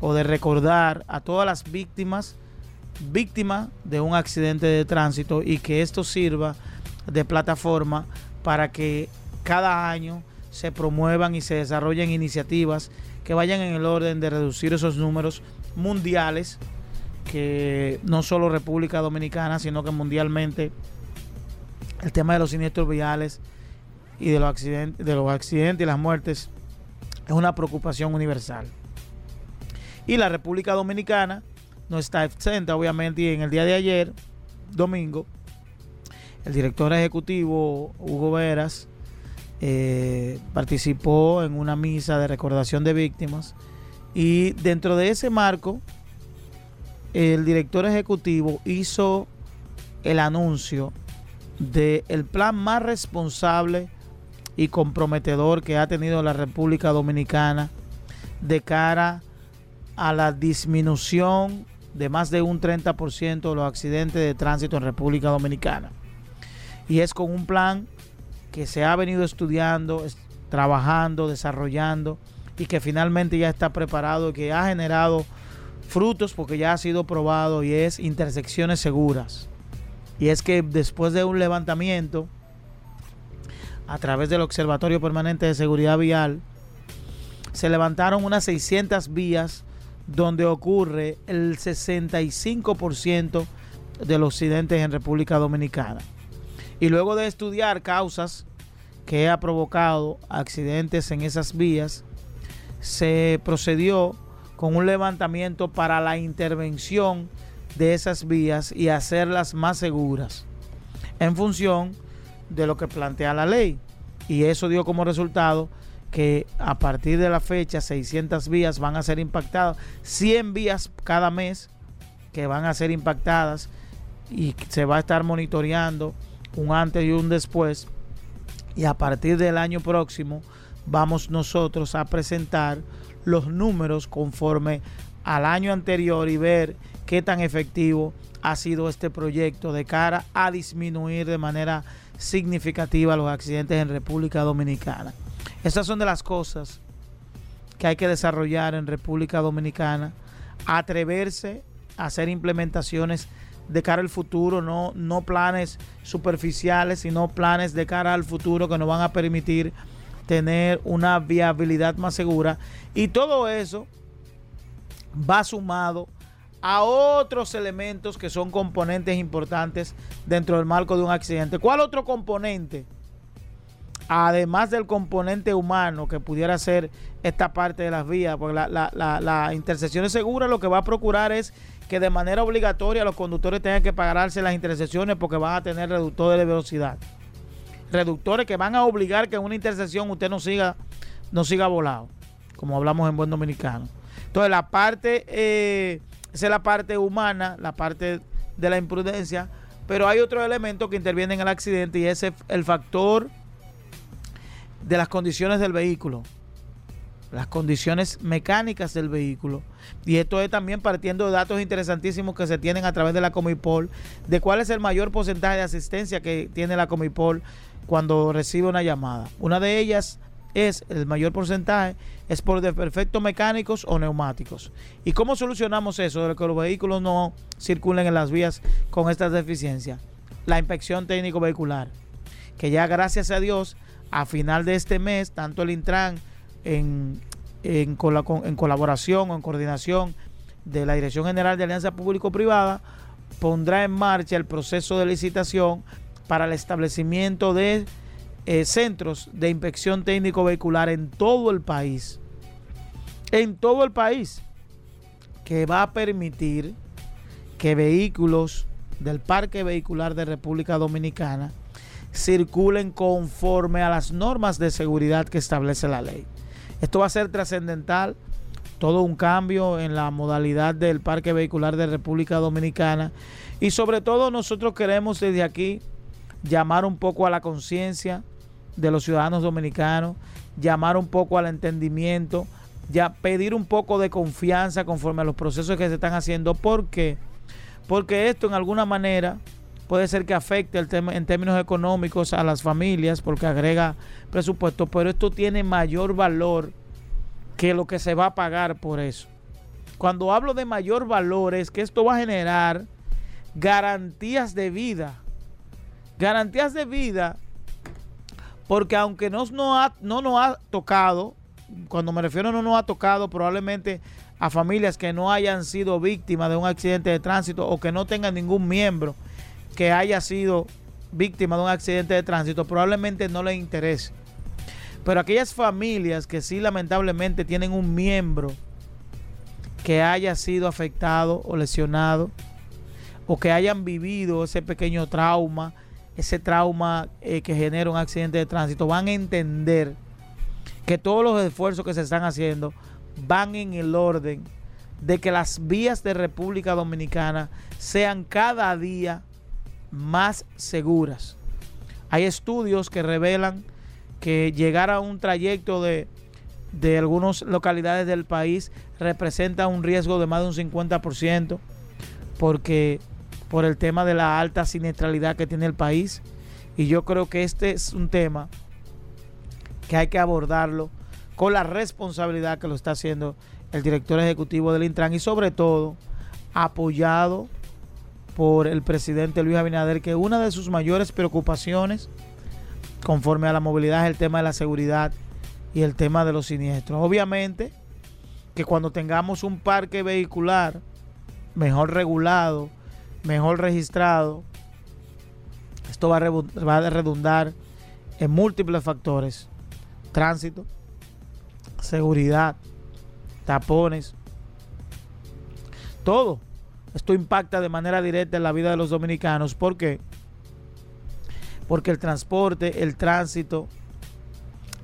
o de recordar a todas las víctimas víctimas de un accidente de tránsito y que esto sirva de plataforma para que cada año se promuevan y se desarrollen iniciativas que vayan en el orden de reducir esos números mundiales que no solo República Dominicana, sino que mundialmente el tema de los siniestros viales y de los accidentes, de los accidentes y las muertes es una preocupación universal. Y la República Dominicana no está exenta, obviamente, y en el día de ayer, domingo, el director ejecutivo Hugo Veras eh, participó en una misa de recordación de víctimas y dentro de ese marco, el director ejecutivo hizo el anuncio del el plan más responsable y comprometedor que ha tenido la República Dominicana de cara a la disminución de más de un 30% de los accidentes de tránsito en República Dominicana. Y es con un plan que se ha venido estudiando, trabajando, desarrollando y que finalmente ya está preparado que ha generado frutos porque ya ha sido probado y es intersecciones seguras. Y es que después de un levantamiento a través del Observatorio Permanente de Seguridad Vial, se levantaron unas 600 vías donde ocurre el 65% de los accidentes en República Dominicana. Y luego de estudiar causas que ha provocado accidentes en esas vías, se procedió con un levantamiento para la intervención de esas vías y hacerlas más seguras en función de lo que plantea la ley. Y eso dio como resultado que a partir de la fecha 600 vías van a ser impactadas, 100 vías cada mes que van a ser impactadas y se va a estar monitoreando un antes y un después. Y a partir del año próximo vamos nosotros a presentar los números conforme al año anterior y ver qué tan efectivo ha sido este proyecto de cara a disminuir de manera significativa los accidentes en República Dominicana. Estas son de las cosas que hay que desarrollar en República Dominicana, atreverse a hacer implementaciones de cara al futuro, no, no planes superficiales, sino planes de cara al futuro que nos van a permitir tener una viabilidad más segura. Y todo eso va sumado a otros elementos que son componentes importantes dentro del marco de un accidente. ¿Cuál otro componente? Además del componente humano que pudiera ser esta parte de las vías, porque la, la, la, intersección segura lo que va a procurar es que de manera obligatoria los conductores tengan que pagarse las intersecciones porque van a tener reductores de velocidad. Reductores que van a obligar que en una intersección usted no siga, no siga volado, como hablamos en buen dominicano. Entonces la parte eh, esa es la parte humana, la parte de la imprudencia. Pero hay otro elemento que interviene en el accidente y es el factor de las condiciones del vehículo, las condiciones mecánicas del vehículo. Y esto es también partiendo de datos interesantísimos que se tienen a través de la Comipol, de cuál es el mayor porcentaje de asistencia que tiene la Comipol cuando recibe una llamada. Una de ellas es el mayor porcentaje es por desperfectos mecánicos o neumáticos. ¿Y cómo solucionamos eso de que los vehículos no circulen en las vías con estas deficiencias? La inspección técnico vehicular, que ya gracias a Dios a final de este mes, tanto el Intran en, en, en colaboración o en coordinación de la Dirección General de Alianza Público-Privada, pondrá en marcha el proceso de licitación para el establecimiento de eh, centros de inspección técnico vehicular en todo el país. En todo el país. Que va a permitir que vehículos del parque vehicular de República Dominicana circulen conforme a las normas de seguridad que establece la ley. Esto va a ser trascendental, todo un cambio en la modalidad del parque vehicular de República Dominicana y sobre todo nosotros queremos desde aquí llamar un poco a la conciencia de los ciudadanos dominicanos, llamar un poco al entendimiento, ya pedir un poco de confianza conforme a los procesos que se están haciendo. ¿Por qué? Porque esto en alguna manera puede ser que afecte el tema en términos económicos a las familias porque agrega presupuesto, pero esto tiene mayor valor que lo que se va a pagar por eso. Cuando hablo de mayor valor es que esto va a generar garantías de vida. Garantías de vida porque aunque no, no, ha, no nos ha tocado, cuando me refiero a no nos ha tocado, probablemente a familias que no hayan sido víctimas de un accidente de tránsito o que no tengan ningún miembro que haya sido víctima de un accidente de tránsito, probablemente no les interese. Pero aquellas familias que sí lamentablemente tienen un miembro que haya sido afectado o lesionado, o que hayan vivido ese pequeño trauma, ese trauma eh, que genera un accidente de tránsito, van a entender que todos los esfuerzos que se están haciendo van en el orden de que las vías de República Dominicana sean cada día más seguras. Hay estudios que revelan que llegar a un trayecto de, de algunas localidades del país representa un riesgo de más de un 50% porque por el tema de la alta siniestralidad que tiene el país. Y yo creo que este es un tema que hay que abordarlo con la responsabilidad que lo está haciendo el director ejecutivo del Intran y sobre todo apoyado por el presidente Luis Abinader, que una de sus mayores preocupaciones conforme a la movilidad es el tema de la seguridad y el tema de los siniestros. Obviamente que cuando tengamos un parque vehicular mejor regulado, mejor registrado, esto va a, redundar en múltiples factores. Tránsito, seguridad, tapones, todo. Esto impacta de manera directa en la vida de los dominicanos. ¿Por qué? Porque el transporte, el tránsito,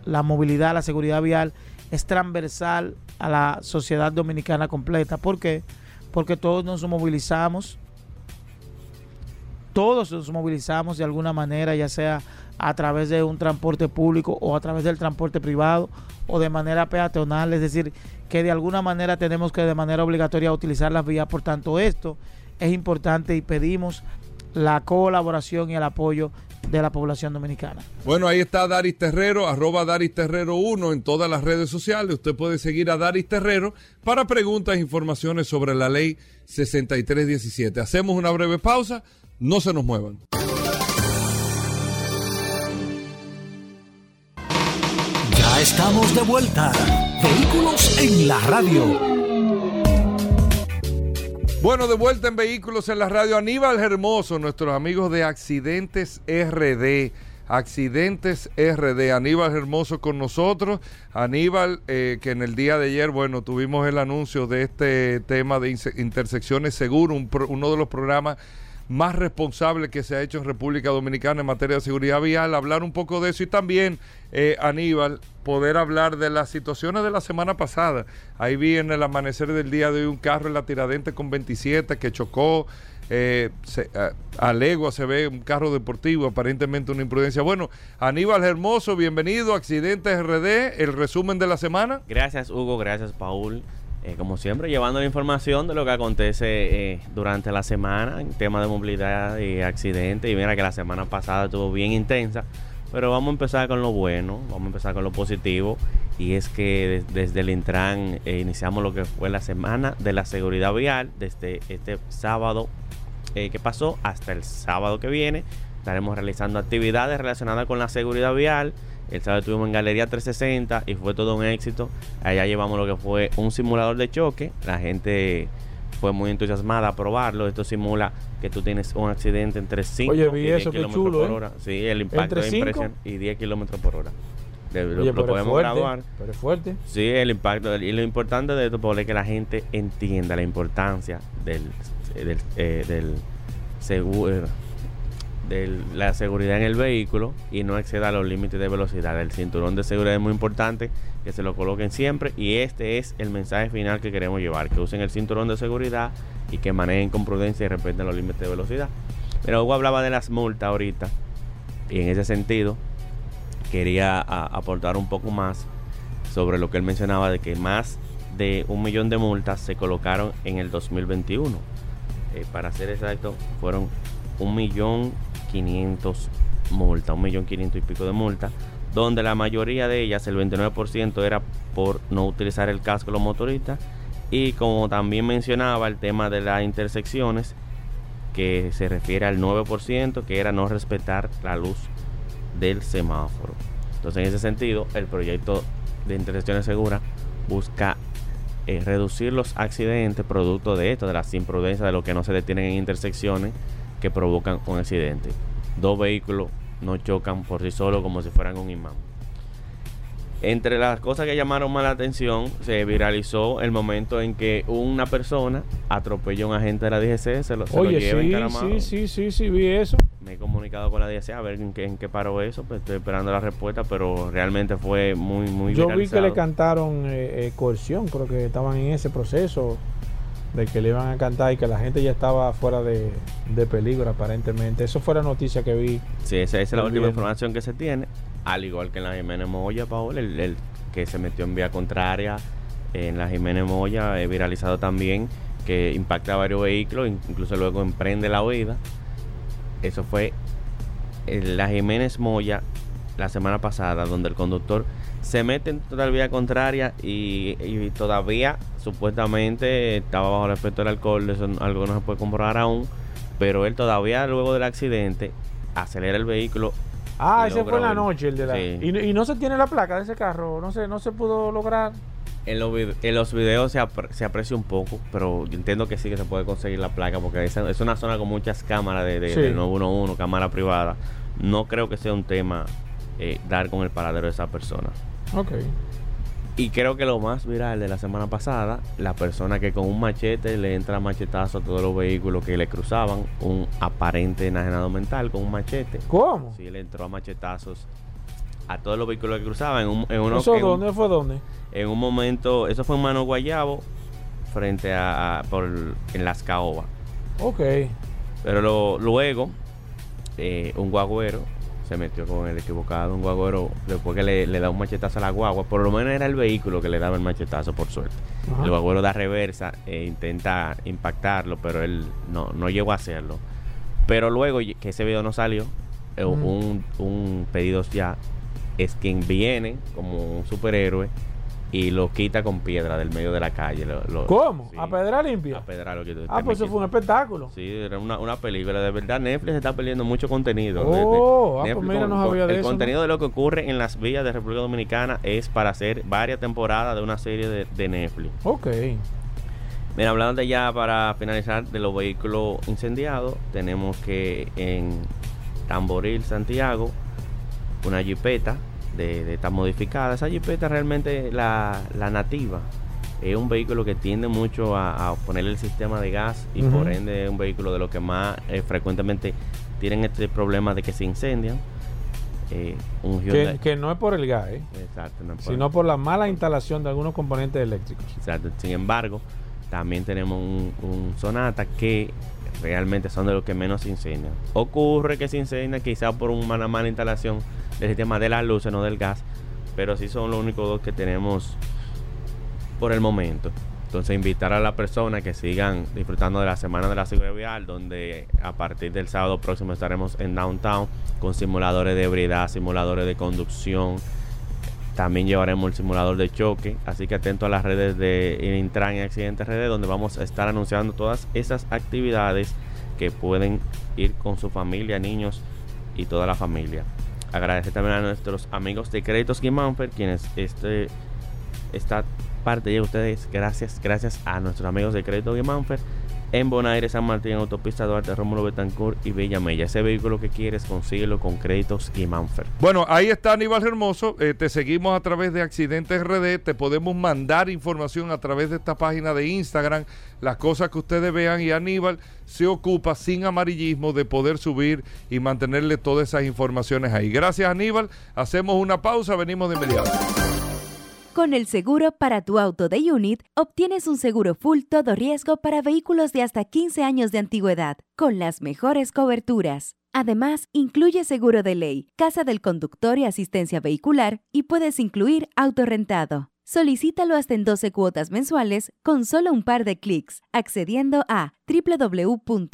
la movilidad, la seguridad vial es transversal a la sociedad dominicana completa. ¿Por qué? Porque todos nos movilizamos todos nos movilizamos de alguna manera, ya sea a través de un transporte público o a través del transporte privado o de manera peatonal, es decir, que de alguna manera tenemos que de manera obligatoria utilizar las vías. Por tanto, esto es importante y pedimos la colaboración y el apoyo de la población dominicana. Bueno, ahí está Daris Terrero, arroba Daris Terrero 1 en todas las redes sociales. Usted puede seguir a Daris Terrero para preguntas e informaciones sobre la ley 6317. Hacemos una breve pausa. No se nos muevan. Estamos de vuelta. Vehículos en la radio. Bueno, de vuelta en Vehículos en la radio. Aníbal Hermoso, nuestros amigos de Accidentes RD. Accidentes RD. Aníbal Hermoso con nosotros. Aníbal, eh, que en el día de ayer, bueno, tuvimos el anuncio de este tema de intersecciones seguro, uno de los programas más responsable que se ha hecho en República Dominicana en materia de seguridad vial, hablar un poco de eso y también, eh, Aníbal, poder hablar de las situaciones de la semana pasada. Ahí vi en el amanecer del día de hoy un carro en la Tiradente con 27 que chocó. Eh, a, legua se ve un carro deportivo, aparentemente una imprudencia. Bueno, Aníbal Hermoso, bienvenido, Accidentes RD, el resumen de la semana. Gracias Hugo, gracias Paul. Eh, como siempre, llevando la información de lo que acontece eh, durante la semana en tema de movilidad y accidentes. Y mira que la semana pasada estuvo bien intensa. Pero vamos a empezar con lo bueno, vamos a empezar con lo positivo. Y es que desde el Intran eh, iniciamos lo que fue la semana de la seguridad vial, desde este sábado que pasó hasta el sábado que viene. Estaremos realizando actividades relacionadas con la seguridad vial. El sábado estuvimos en Galería 360 y fue todo un éxito. Allá llevamos lo que fue un simulador de choque. La gente fue muy entusiasmada a probarlo. Esto simula que tú tienes un accidente entre 5 y 10 kilómetros por ¿eh? hora. Sí, el impacto de impresión y 10 kilómetros por hora. lo, podemos graduar. Pero es fuerte. Sí, el impacto. Y lo importante de esto es que la gente entienda la importancia del, del, eh, del seguro de la seguridad en el vehículo y no exceda los límites de velocidad. El cinturón de seguridad es muy importante que se lo coloquen siempre y este es el mensaje final que queremos llevar, que usen el cinturón de seguridad y que manejen con prudencia y respeten los límites de velocidad. Pero Hugo hablaba de las multas ahorita y en ese sentido quería aportar un poco más sobre lo que él mencionaba de que más de un millón de multas se colocaron en el 2021. Eh, para ser exacto, fueron un millón quinientos multas, un millón quinientos y pico de multas donde la mayoría de ellas, el 29%, era por no utilizar el casco los motoristas. Y como también mencionaba el tema de las intersecciones, que se refiere al 9%, que era no respetar la luz del semáforo. Entonces, en ese sentido, el proyecto de intersecciones seguras busca eh, reducir los accidentes producto de esto, de la imprudencia de lo que no se detienen en intersecciones que provocan un accidente. Dos vehículos no chocan por sí solos como si fueran un imán. Entre las cosas que llamaron más la atención, se viralizó el momento en que una persona atropelló a un agente de la DGC, se lo, Oye, sí, sí, sí, sí, vi eso. Me he comunicado con la DGC a ver en qué, en qué paró eso, pues estoy esperando la respuesta, pero realmente fue muy, muy Yo vi que le cantaron eh, eh, coerción, creo que estaban en ese proceso de que le iban a cantar y que la gente ya estaba fuera de, peligro aparentemente. Eso fue la noticia que vi. Sí, esa, es la última información que se tiene. Al igual que en la Jiménez Moya, Paul, el, que se metió en vía contraria en la Jiménez Moya, he viralizado también, que impacta a varios vehículos, incluso luego emprende la huida. Eso fue en la Jiménez Moya la semana pasada, donde el conductor se mete en total vía contraria y, todavía supuestamente estaba bajo el efecto del alcohol, eso algo no se puede comprobar aún, pero él todavía luego del accidente acelera el vehículo. Ah, ese fue en la noche el de la... Y, no se tiene la placa de ese carro, no se, no se pudo lograr. En los, en los videos se, se, aprecia un poco, pero yo entiendo que sí que se puede conseguir la placa porque es, es una zona con muchas cámaras de, de, 911, cámara privada. No creo que sea un tema eh, dar con el paradero de esa persona. Ok. Y creo que lo más viral de la semana pasada, la persona que con un machete le entra machetazo a todos los vehículos que le cruzaban, un aparente enajenado mental con un machete. ¿Cómo? Sí, le entró a machetazos a todos los vehículos que cruzaban. En, un, en ¿Eso dónde fue dónde? En un momento, eso fue en Mano Guayabo, frente a, por, en Las Caobas. Ok. Pero luego, eh, un guagüero se metió con el equivocado, un guagüero, después que le, da un machetazo a la guagua, por lo menos era el vehículo que le daba el machetazo, por suerte. El guagüero da reversa e intenta impactarlo, pero él no, no llegó a hacerlo. Pero luego que ese video no salió, eh, un, un pedido ya es quien viene como un superhéroe y lo quita con piedra del medio de la calle. ¿Cómo? ¿A pedra limpia? A pedra lo Ah, pues eso fue un espectáculo. Sí, era una, una película. De verdad, Netflix está perdiendo mucho contenido. Oh, ah, pues mira, no sabía de El contenido de lo que ocurre en las vías de República Dominicana es para hacer varias temporadas de una serie de, de Netflix. Ok. Mira, hablando de ya para finalizar de los vehículos incendiados, tenemos que en Tamboril, Santiago, una jipeta de, de esta modificada. Esa jipeta realmente la, la nativa es un vehículo que tiende mucho a, a ponerle el sistema de gas y por ende es un vehículo de los que más eh, frecuentemente tienen este problema de que se incendian. Eh, que, no es por el gas, ¿eh? Exacto, sino por la mala instalación de algunos componentes eléctricos. Exacto. Sin embargo, también tenemos un, un Sonata que realmente son de los que menos se incendian. Ocurre que se incendia quizá por una mala instalación del sistema de las luces, no del gas, pero sí son los únicos dos que tenemos por el momento. Entonces invitar a la persona que sigan disfrutando de la Semana de la Seguridad Vial, donde a partir del sábado próximo estaremos en Downtown con simuladores de ebriedad, simuladores de conducción. También llevaremos el simulador de choque, así que atento a las redes de Intran y Accidentes Redes, donde vamos a estar anunciando todas esas actividades que pueden ir con su familia, niños y toda la familia. Agradecer también a nuestros amigos de Créditos Guimánfer, quienes este, esta parte de ustedes. Gracias, gracias a nuestros amigos de Crédito Guimánfer en Bonaire, San Martín, Autopista Duarte, Rómulo Betancourt y Bella Mella. Ese vehículo que quieres, consíguelo con créditos y Manfer. Bueno, ahí está Aníbal Hermoso. Eh, te seguimos a través de Accidentes RD. Te podemos mandar información a través de esta página de Instagram. Las cosas que ustedes vean. Y Aníbal se ocupa sin amarillismo de poder subir y mantenerle todas esas informaciones ahí. Gracias, Aníbal. Hacemos una pausa. Venimos de inmediato. Con el seguro para tu auto de Unit, obtienes un seguro full todo riesgo para vehículos de hasta 15 años de antigüedad, con las mejores coberturas. Además, incluye seguro de ley, casa del conductor y asistencia vehicular, y puedes incluir auto rentado. Solicítalo hasta en 12 cuotas mensuales con solo un par de clics, accediendo a www.unit.com.do.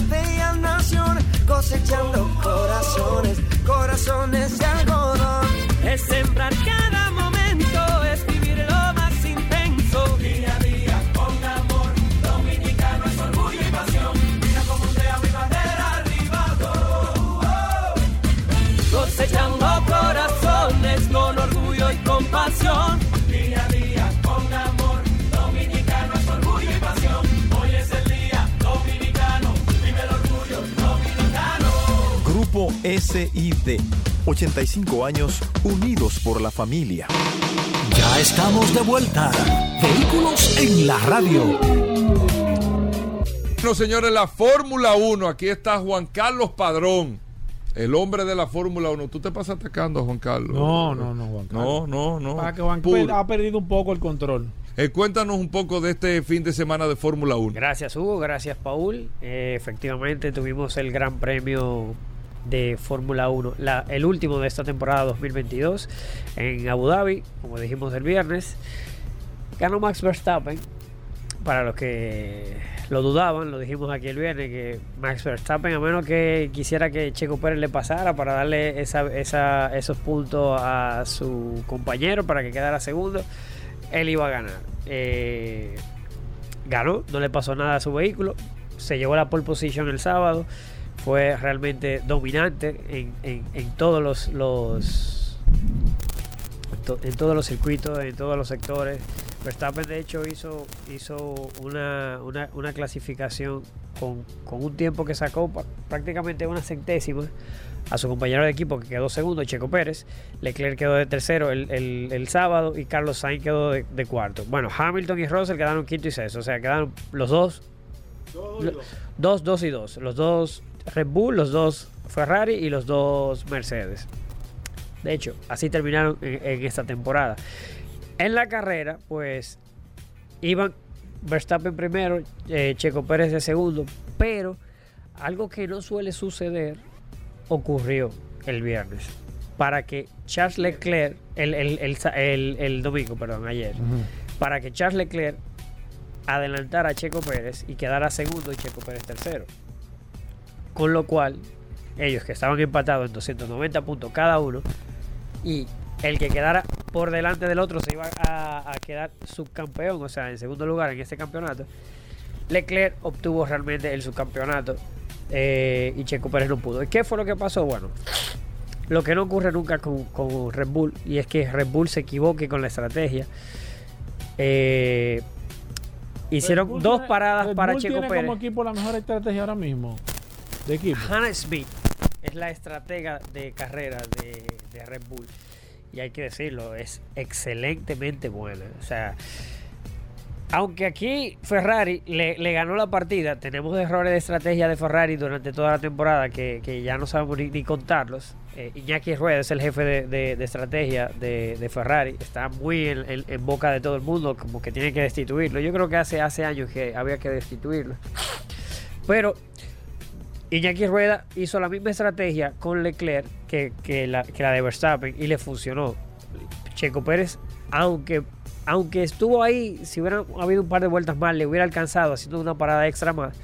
bella nación, cosechando corazones, corazones de algodón. Es sembrar cada momento, es vivir lo más intenso. Día a día, con amor, dominicano es orgullo y pasión. Mira como sea mi bandera arriba. Oh, oh. Cosechando corazones con orgullo y compasión. Grupo SID. 85 años unidos por la familia. Ya estamos de vuelta. Vehículos en la radio. Bueno, señores, la Fórmula 1. Aquí está Juan Carlos Padrón. El hombre de la Fórmula 1. ¿Tú te pasas atacando a Juan Carlos? No, no, no, Juan No, Carlos. no, no. Para que Juan Puro. Ha perdido un poco el control. Eh, cuéntanos un poco de este fin de semana de Fórmula 1. Gracias Hugo, gracias Paul. Eh, efectivamente tuvimos el Gran Premio de Fórmula 1, la- el último de esta temporada 2022 en Abu Dhabi, como dijimos el viernes. Ganó Max Verstappen. Para los que lo dudaban, lo dijimos aquí el viernes, que Max Verstappen, a menos que quisiera que Checo Pérez le pasara para darle esos puntos a su compañero para que quedara segundo, él iba a ganar. Eh, ganó, no le pasó nada a su vehículo, se llevó la pole position el sábado, fue realmente dominante en, en- en todos los, los en to- en todos los circuitos, en todos los sectores. Verstappen de hecho hizo, hizo una, una, una clasificación con, con un tiempo que sacó prácticamente una centésima a su compañero de equipo que quedó segundo, Checo Pérez. Leclerc quedó de tercero el, el- el sábado y Carlos Sainz quedó de, de cuarto. Bueno, Hamilton y Russell quedaron quinto y sexto, o sea, quedaron los dos lo- Dos, dos y dos. Los dos Red Bull, los dos Ferrari y los dos Mercedes. De hecho, así terminaron en, en esta temporada. En la carrera, pues, iban Verstappen primero, eh, Checo Pérez de segundo, pero algo que no suele suceder ocurrió el viernes. Para que Charles Leclerc, el, el- el sa- el- el domingo, perdón, ayer, para que Charles Leclerc adelantara a Checo Pérez y quedara segundo y Checo Pérez tercero. Con lo cual, ellos que estaban empatados en 290 puntos cada uno, y el que quedara por delante del otro se iba a, a quedar subcampeón, o sea, en segundo lugar en este campeonato. Leclerc obtuvo realmente el subcampeonato eh, y Checo Pérez no pudo. ¿Y qué fue lo que pasó? Bueno, lo que no ocurre nunca con, con Red Bull y es que Red Bull se equivoque con la estrategia. Eh, hicieron dos paradas Red para Bull Checo tiene Pérez. como equipo la mejor estrategia ahora mismo de equipo. Hannah Smith es la estratega de carrera de, Red Bull. Y hay que decirlo, es excelentemente buena. O sea, aunque aquí Ferrari le, ganó la partida, tenemos errores de estrategia de Ferrari durante toda la temporada que, ya no sabemos ni, contarlos. Eh, Iñaki Rueda es el jefe de, estrategia de, Ferrari. Está muy en, en- en boca de todo el mundo, como que tiene que destituirlo. Yo creo que hace, hace años que había que destituirlo. Pero Iñaki Rueda hizo la misma estrategia con Leclerc que, la, de Verstappen y le funcionó. Checo Pérez, aunque aunque estuvo ahí, si hubiera habido un par de vueltas más, le hubiera alcanzado haciendo una parada extra más.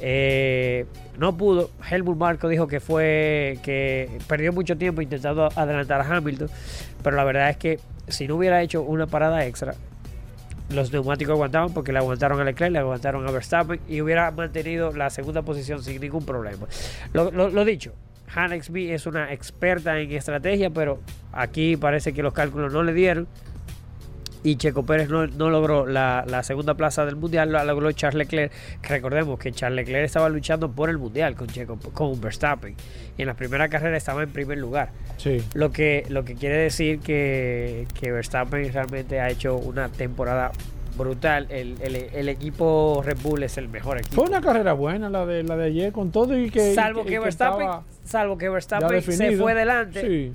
Eh, no pudo. Helmut Marco dijo que fue que perdió mucho tiempo intentando adelantar a Hamilton, pero la verdad es que si no hubiera hecho una parada extra, los neumáticos aguantaban porque le aguantaron a Leclerc, le aguantaron a Verstappen y hubiera mantenido la segunda posición sin ningún problema. Lo, lo- lo dicho, Hannah XB es una experta en estrategia, pero aquí parece que los cálculos no le dieron. Y Checo Pérez no, no logró la, la segunda plaza del mundial, lo logró Charles Leclerc. Que recordemos que Charles Leclerc estaba luchando por el mundial con Checo, con Verstappen. Y en la primera carrera estaba en primer lugar. Sí. Lo que, lo que quiere decir que, que Verstappen realmente ha hecho una temporada brutal. El, el- el equipo Red Bull es el mejor equipo. Fue una carrera buena la de la de ayer con todo y que salvo y que, Verstappen, salvo que Verstappen se fue delante. Sí.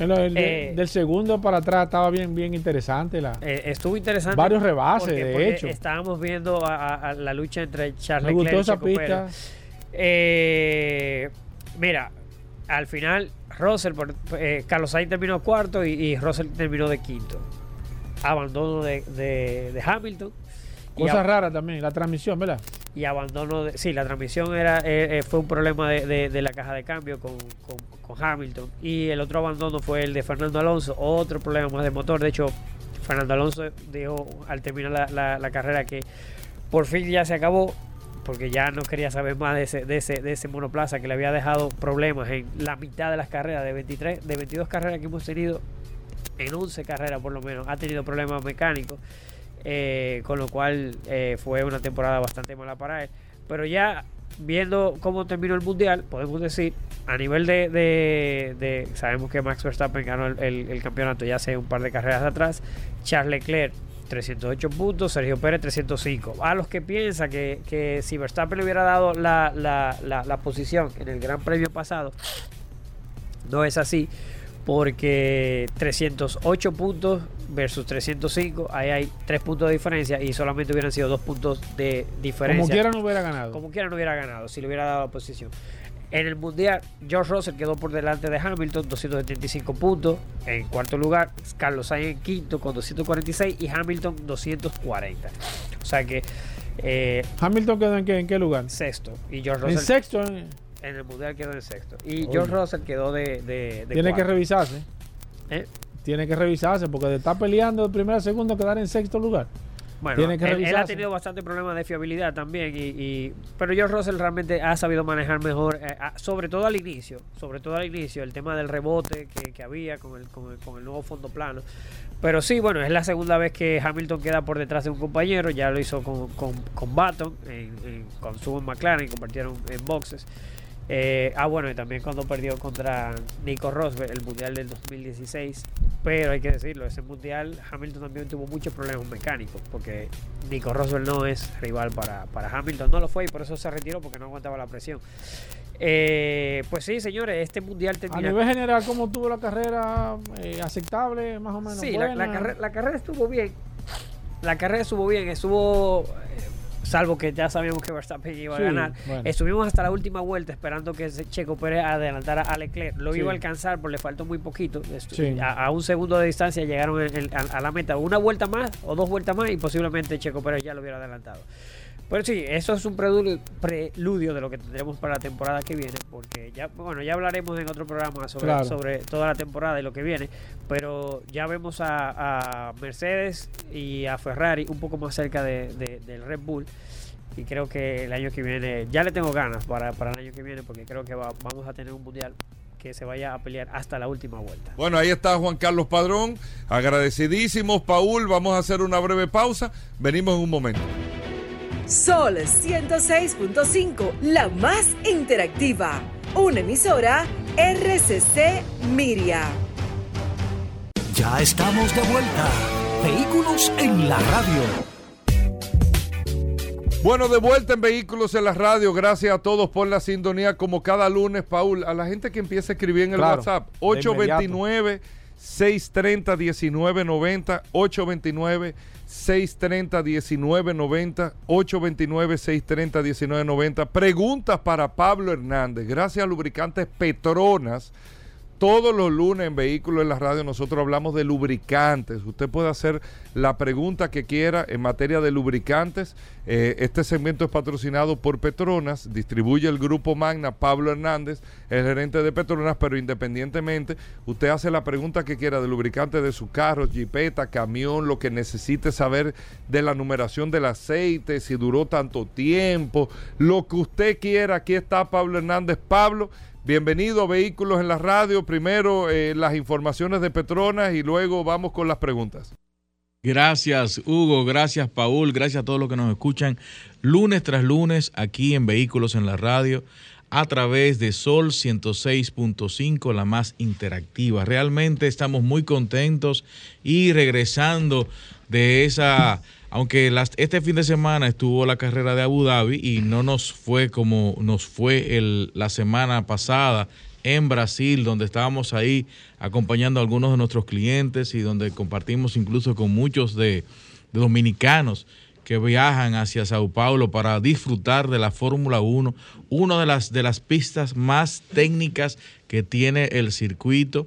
El- Eh, del segundo para atrás estaba bien bien interesante la Eh, estuvo interesante. Varios rebases, porque- de porque hecho. Estábamos viendo a, a- a la lucha entre Charles Me gustó Leclerc y esa Checo. Pérez. Eh, mira, al final, Russell, por- eh, Carlos Sainz terminó cuarto y, y Russell terminó de quinto. Abandono de, de- de Hamilton. Y Cosa ab- rara también, la transmisión, ¿verdad? y abandono de, sí la transmisión era eh, eh, fue un problema de, de- de la caja de cambio con, con- con Hamilton. Y el otro abandono fue el de Fernando Alonso otro problema más de motor. De hecho Fernando Alonso dijo al terminar la, la- la carrera que por fin ya se acabó porque ya no quería saber más de ese, de ese, de ese monoplaza que le había dejado problemas en la mitad de las carreras de 23 de 22 carreras que hemos tenido en 11 carreras por lo menos ha tenido problemas mecánicos eh, con lo cual eh, fue una temporada bastante mala para él. Pero ya viendo cómo terminó el mundial, podemos decir, a nivel de, de- sabemos que Max Verstappen ganó el, el- campeonato ya hace un par de carreras atrás, Charles Leclerc 308 puntos, Sergio Pérez 305. A los que piensan que, que si Verstappen le hubiera dado la- la- la posición en el Gran Premio pasado, no es así, porque 308 puntos versus 305, ahí hay 3 puntos de diferencia y solamente hubieran sido 2 puntos de diferencia. Como quiera no hubiera ganado. Como quiera no hubiera ganado si le hubiera dado la posición. En el Mundial, George Russell quedó por delante de Hamilton, 275 puntos. En cuarto lugar, Carlos Sainz en quinto con 246 y Hamilton 240. O sea que eh, Hamilton quedó en qué, en qué lugar? sexto. Y George En Russell sexto. eh. En el Mundial quedó en sexto. Y Oye. George Russell quedó de, de, de Tiene que revisarse. ¿Eh? Tiene que revisarse porque de estar peleando de primera a segundo quedar en sexto lugar. Bueno, Tiene que él, él ha tenido bastante problemas de fiabilidad también, y, y- pero George Russell realmente ha sabido manejar mejor, eh, sobre todo al inicio, sobre todo al inicio, el tema del rebote que, que había con el, con, el, con el nuevo fondo plano. Pero sí, bueno, es la segunda vez que Hamilton queda por detrás de un compañero, ya lo hizo con, con, con Baton, en, en- estuvo en McLaren, compartieron en boxes. Eh, ah, bueno, y también cuando perdió contra Nico Rosberg el Mundial del 2016. Pero hay que decirlo, ese Mundial Hamilton también tuvo muchos problemas mecánicos, porque Nico Rosberg no es rival para, para Hamilton, no lo fue y por eso se retiró porque no aguantaba la presión. Eh, pues sí, señores, este Mundial A nivel general, ¿cómo tuvo la carrera? Eh, ¿Aceptable? Más o menos. Sí, la, la buena? carrera, la carrera estuvo bien. La carrera estuvo bien, estuvo. Salvo que ya sabíamos que Verstappen iba Sí, a ganar. bueno. Estuvimos hasta la última vuelta esperando que Checo Pérez adelantara a Leclerc. Lo Sí. iba a alcanzar, pero le faltó muy poquito. Sí. A, a un segundo de distancia llegaron en- a, a la meta. Una vuelta más o dos vueltas más y posiblemente Checo Pérez ya lo hubiera adelantado. Pero sí, eso es un preludio, preludio de lo que tendremos para la temporada que viene, porque ya, bueno, ya hablaremos en otro programa sobre, Claro. sobre toda la temporada y lo que viene, pero ya vemos a, a Mercedes y a Ferrari un poco más cerca de, de- del Red Bull. Y creo que el año que viene, ya le tengo ganas para, para el año que viene, porque creo que va- vamos a tener un mundial que se vaya a pelear hasta la última vuelta. Bueno, ahí está Juan Carlos Padrón. Agradecidísimos, Paul. Vamos a hacer una breve pausa. Venimos en un momento. Sol 106.5, la más interactiva. Una emisora RCC Miria. Ya estamos de vuelta. Vehículos en la radio. Bueno, de vuelta en Vehículos en la Radio. Gracias a todos por la sintonía, como cada lunes, Paul. A la gente que empieza a escribir en el WhatsApp, 829. 630-1990, 829-630-1990, 829-630-1990. Preguntas para Pablo Hernández. Gracias a Lubricantes Petronas todos los lunes en Vehículos en la Radio nosotros hablamos de lubricantes. Usted puede hacer la pregunta que quiera en materia de lubricantes. Eh, este segmento es patrocinado por Petronas, distribuye el grupo Magna, Pablo Hernández, el gerente de Petronas, pero independientemente, usted hace la pregunta que quiera de lubricantes de su carro, jipeta, camión, lo que necesite saber de la numeración del aceite, si duró tanto tiempo, lo que usted quiera. Aquí está Pablo Hernández. Pablo, bienvenido a Vehículos en la Radio. Primero eh, las informaciones de Petronas y luego vamos con las preguntas. Gracias Hugo, gracias Paul, gracias a todos los que nos escuchan lunes tras lunes aquí en Vehículos en la Radio a través de Sol 106.5, la más interactiva. Realmente estamos muy contentos y regresando de esa, aunque este fin de semana estuvo la carrera de Abu Dhabi y no nos fue como nos fue el, la semana pasada en Brasil, donde estábamos ahí acompañando a algunos de nuestros clientes y donde compartimos incluso con muchos de, dominicanos que viajan hacia Sao Paulo para disfrutar de la Fórmula 1, una de las, de las pistas más técnicas que tiene el circuito.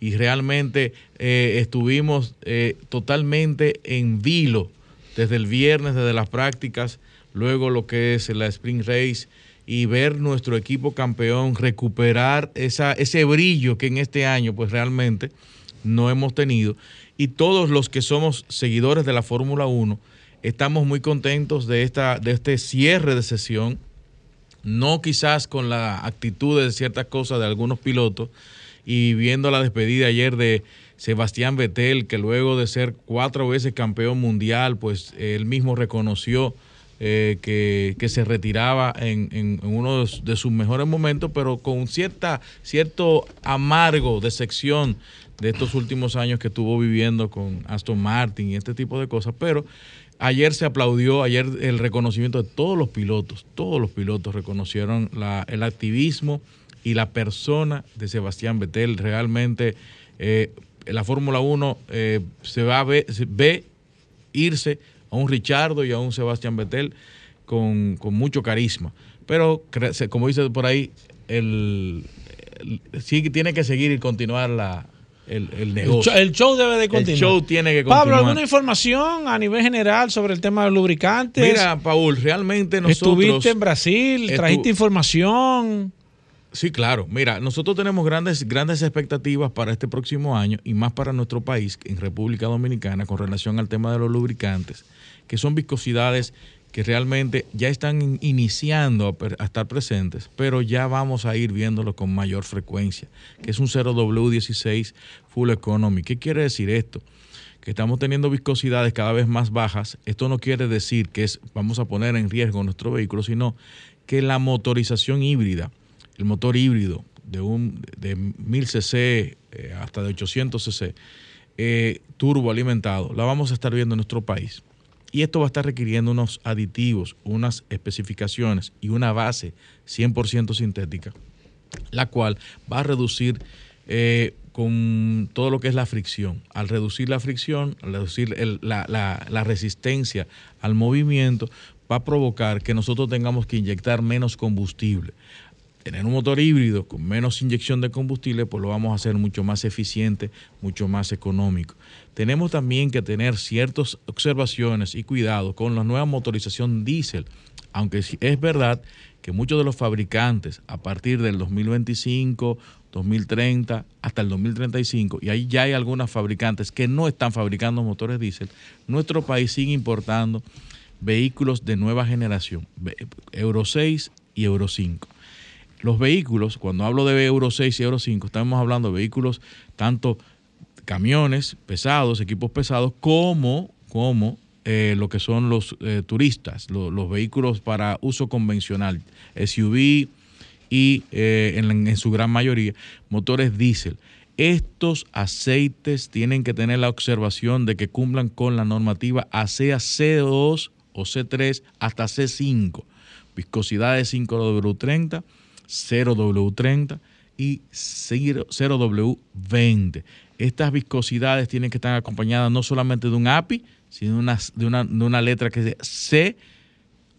Y realmente eh, estuvimos eh, totalmente en vilo desde el viernes, desde las prácticas, luego lo que es la Spring Race y ver nuestro equipo campeón recuperar esa, ese brillo que en este año pues realmente no hemos tenido. Y todos los que somos seguidores de la Fórmula 1 estamos muy contentos de, esta, de este cierre de sesión, no quizás con la actitud de ciertas cosas de algunos pilotos y viendo la despedida ayer de Sebastián Vettel, que luego de ser cuatro veces campeón mundial, pues él mismo reconoció eh, que, se retiraba en, uno de sus mejores momentos, pero con cierta, cierto amargo de sección de estos últimos años que estuvo viviendo con Aston Martin y este tipo de cosas. Pero ayer se aplaudió, ayer el reconocimiento de todos los pilotos, todos los pilotos reconocieron el activismo y la persona de Sebastián Vettel. Realmente eh, la Fórmula 1 eh, se va a ver, ve irse a un Richardo y a un Sebastián Vettel con, mucho carisma. Pero, como dice por ahí, el, sí tiene que seguir y continuar la, el, negocio. El show, debe de continuar. El show tiene que continuar. Pablo, ¿alguna información a nivel general sobre el tema de los lubricantes? Mira, Paul, realmente nosotros... Estuviste en Brasil, trajiste información. Sí, claro. Mira, nosotros tenemos grandes, grandes expectativas para este próximo año y más para nuestro país, en República Dominicana, con relación al tema de los lubricantes que son viscosidades que realmente ya están iniciando a, estar presentes, pero ya vamos a ir viéndolo con mayor frecuencia, que es un 0W16 Full Economy. ¿Qué quiere decir esto? Que estamos teniendo viscosidades cada vez más bajas. Esto no quiere decir que vamos a poner en riesgo nuestro vehículo, sino que la motorización híbrida, el motor híbrido de, un, de 1000 cc eh, hasta de 800 cc, eh, turbo alimentado, la vamos a estar viendo en nuestro país y esto va a estar requiriendo unos aditivos, unas especificaciones y una base 100% sintética, la cual va a reducir eh, con todo lo que es la fricción. Al reducir la fricción, al reducir la, la resistencia al movimiento, va a provocar que nosotros tengamos que inyectar menos combustible tener un motor híbrido con menos inyección de combustible, pues lo vamos a hacer mucho más eficiente, mucho más económico. Tenemos también que tener ciertas observaciones y cuidados con la nueva motorización diésel, aunque es verdad que muchos de los fabricantes a partir del 2025, 2030 hasta el 2035, y ahí ya hay algunas fabricantes que no están fabricando motores diésel, nuestro país sigue importando vehículos de nueva generación, Euro 6 y Euro 5 los vehículos, cuando hablo de Euro 6 y Euro 5, estamos hablando de vehículos tanto camiones pesados, equipos pesados, como, como eh, lo que son los eh, turistas, los vehículos para uso convencional, SUV y eh, en, su gran mayoría motores diésel. Estos aceites tienen que tener la observación de que cumplan con la normativa ASEA C2 o C3 hasta C5, viscosidad de 5W30 0W30 y 0W20. Estas viscosidades tienen que estar acompañadas no solamente de un API, sino de una, de una, letra que C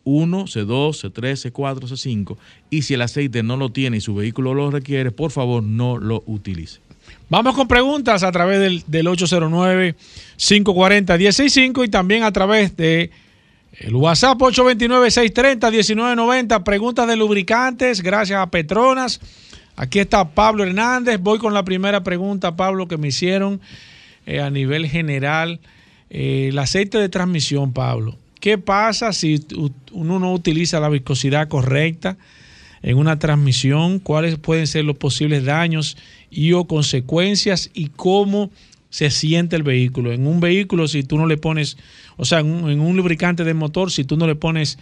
C1, C2, C3, C4, C5. Y si el aceite no lo tiene y su vehículo lo requiere, por favor no lo utilice. Vamos con preguntas a través del, del 809-540-165 y también a través de el WhatsApp 829-630-1990. Preguntas de lubricantes, gracias a Petronas. Aquí está Pablo Hernández. Voy con la primera pregunta, Pablo, que me hicieron eh, a nivel general. Eh, el aceite de transmisión, Pablo. ¿Qué pasa si uno no utiliza la viscosidad correcta en una transmisión? ¿Cuáles pueden ser los posibles daños y o consecuencias? ¿Y cómo se siente el vehículo? En un vehículo, si tú no le pones, o sea, en un, lubricante de motor, si tú no le pones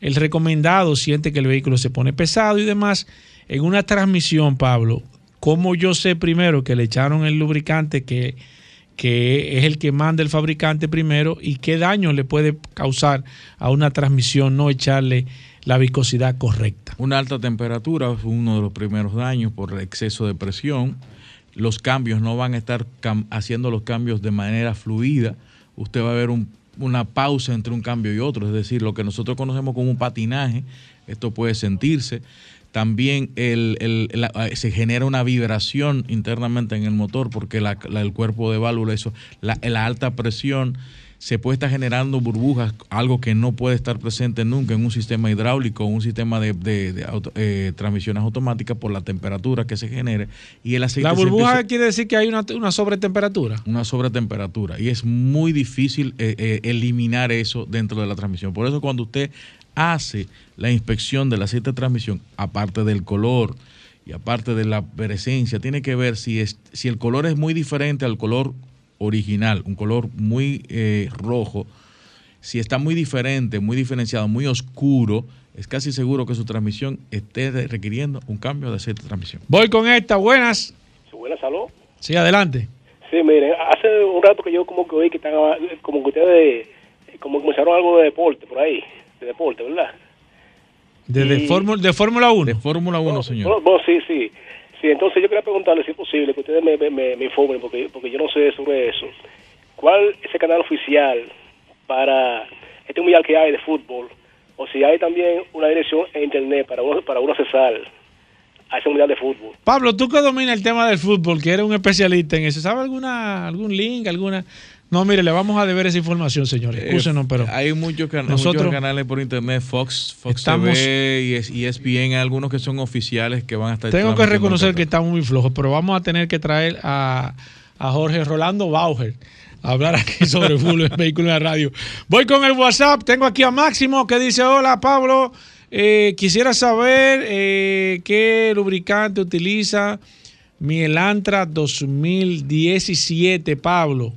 el recomendado, siente que el vehículo se pone pesado y demás. En una transmisión, Pablo, ¿cómo yo sé primero que le echaron el lubricante que que es el que manda el fabricante primero y qué daño le puede causar a una transmisión no echarle la viscosidad correcta. Una alta temperatura es uno de los primeros daños por exceso de presión. Los cambios no van a estar haciendo los cambios de manera fluida. Usted va a ver un- una pausa entre un cambio y otro, es decir, lo que nosotros conocemos como un patinaje. Esto puede sentirse. También la- se genera una vibración internamente en el motor porque el cuerpo de válvula, eso, la alta presión se puede estar generando burbujas, algo que no puede estar presente nunca en un sistema hidráulico o un sistema de, de- de auto- eh, transmisiones automáticas por la temperatura que se genere. Y el aceite La burbuja empieza- quiere decir que hay una, una sobretemperatura. una sobretemperatura y es muy difícil eh, eh, eliminar eso dentro de la transmisión. Por eso cuando usted hace la inspección del aceite de transmisión, aparte del color y aparte de la presencia, tiene que ver si, es, si el color es muy diferente al color original, un color muy eh, rojo, si está muy diferente, muy diferenciado, muy oscuro, es casi seguro que su transmisión esté requiriendo un cambio de aceite de transmisión. Voy con esta, buenas. Buenas, salud. Sí, adelante. Sí, miren, hace un rato que yo como que oí que están, como que ustedes, como que comenzaron algo de deporte por ahí, de deporte, ¿verdad? De, Fórmula de Fórmula 1. De Fórmula 1, señor. Bueno, bueno, sí, sí. Sí, entonces yo quería preguntarle si es posible que ustedes me, me, me informen, porque, porque yo no sé sobre eso. ¿Cuál es el canal oficial para este mundial que hay de fútbol? O si hay también una dirección en internet para uno, para uno accesar a ese mundial de fútbol. Pablo, tú que dominas el tema del fútbol, que eres un especialista en eso, ¿sabe alguna algún link, alguna? No, mire, le vamos a deber esa información, señores. Escúchenos, pero hay muchos, can- nosotros- muchos canales por internet, Fox, Fox Estamos- TV y es- y ESPN, algunos que son oficiales que van a estar tengo que reconocer que estamos muy flojos, pero vamos a tener que traer a, a Jorge Rolando Bauer a hablar aquí (laughs) sobre fútbol vehículo en la radio. Voy con el WhatsApp, tengo aquí a Máximo que dice, hola Pablo, eh, quisiera saber eh, qué lubricante utiliza mi Elantra 2017, Pablo.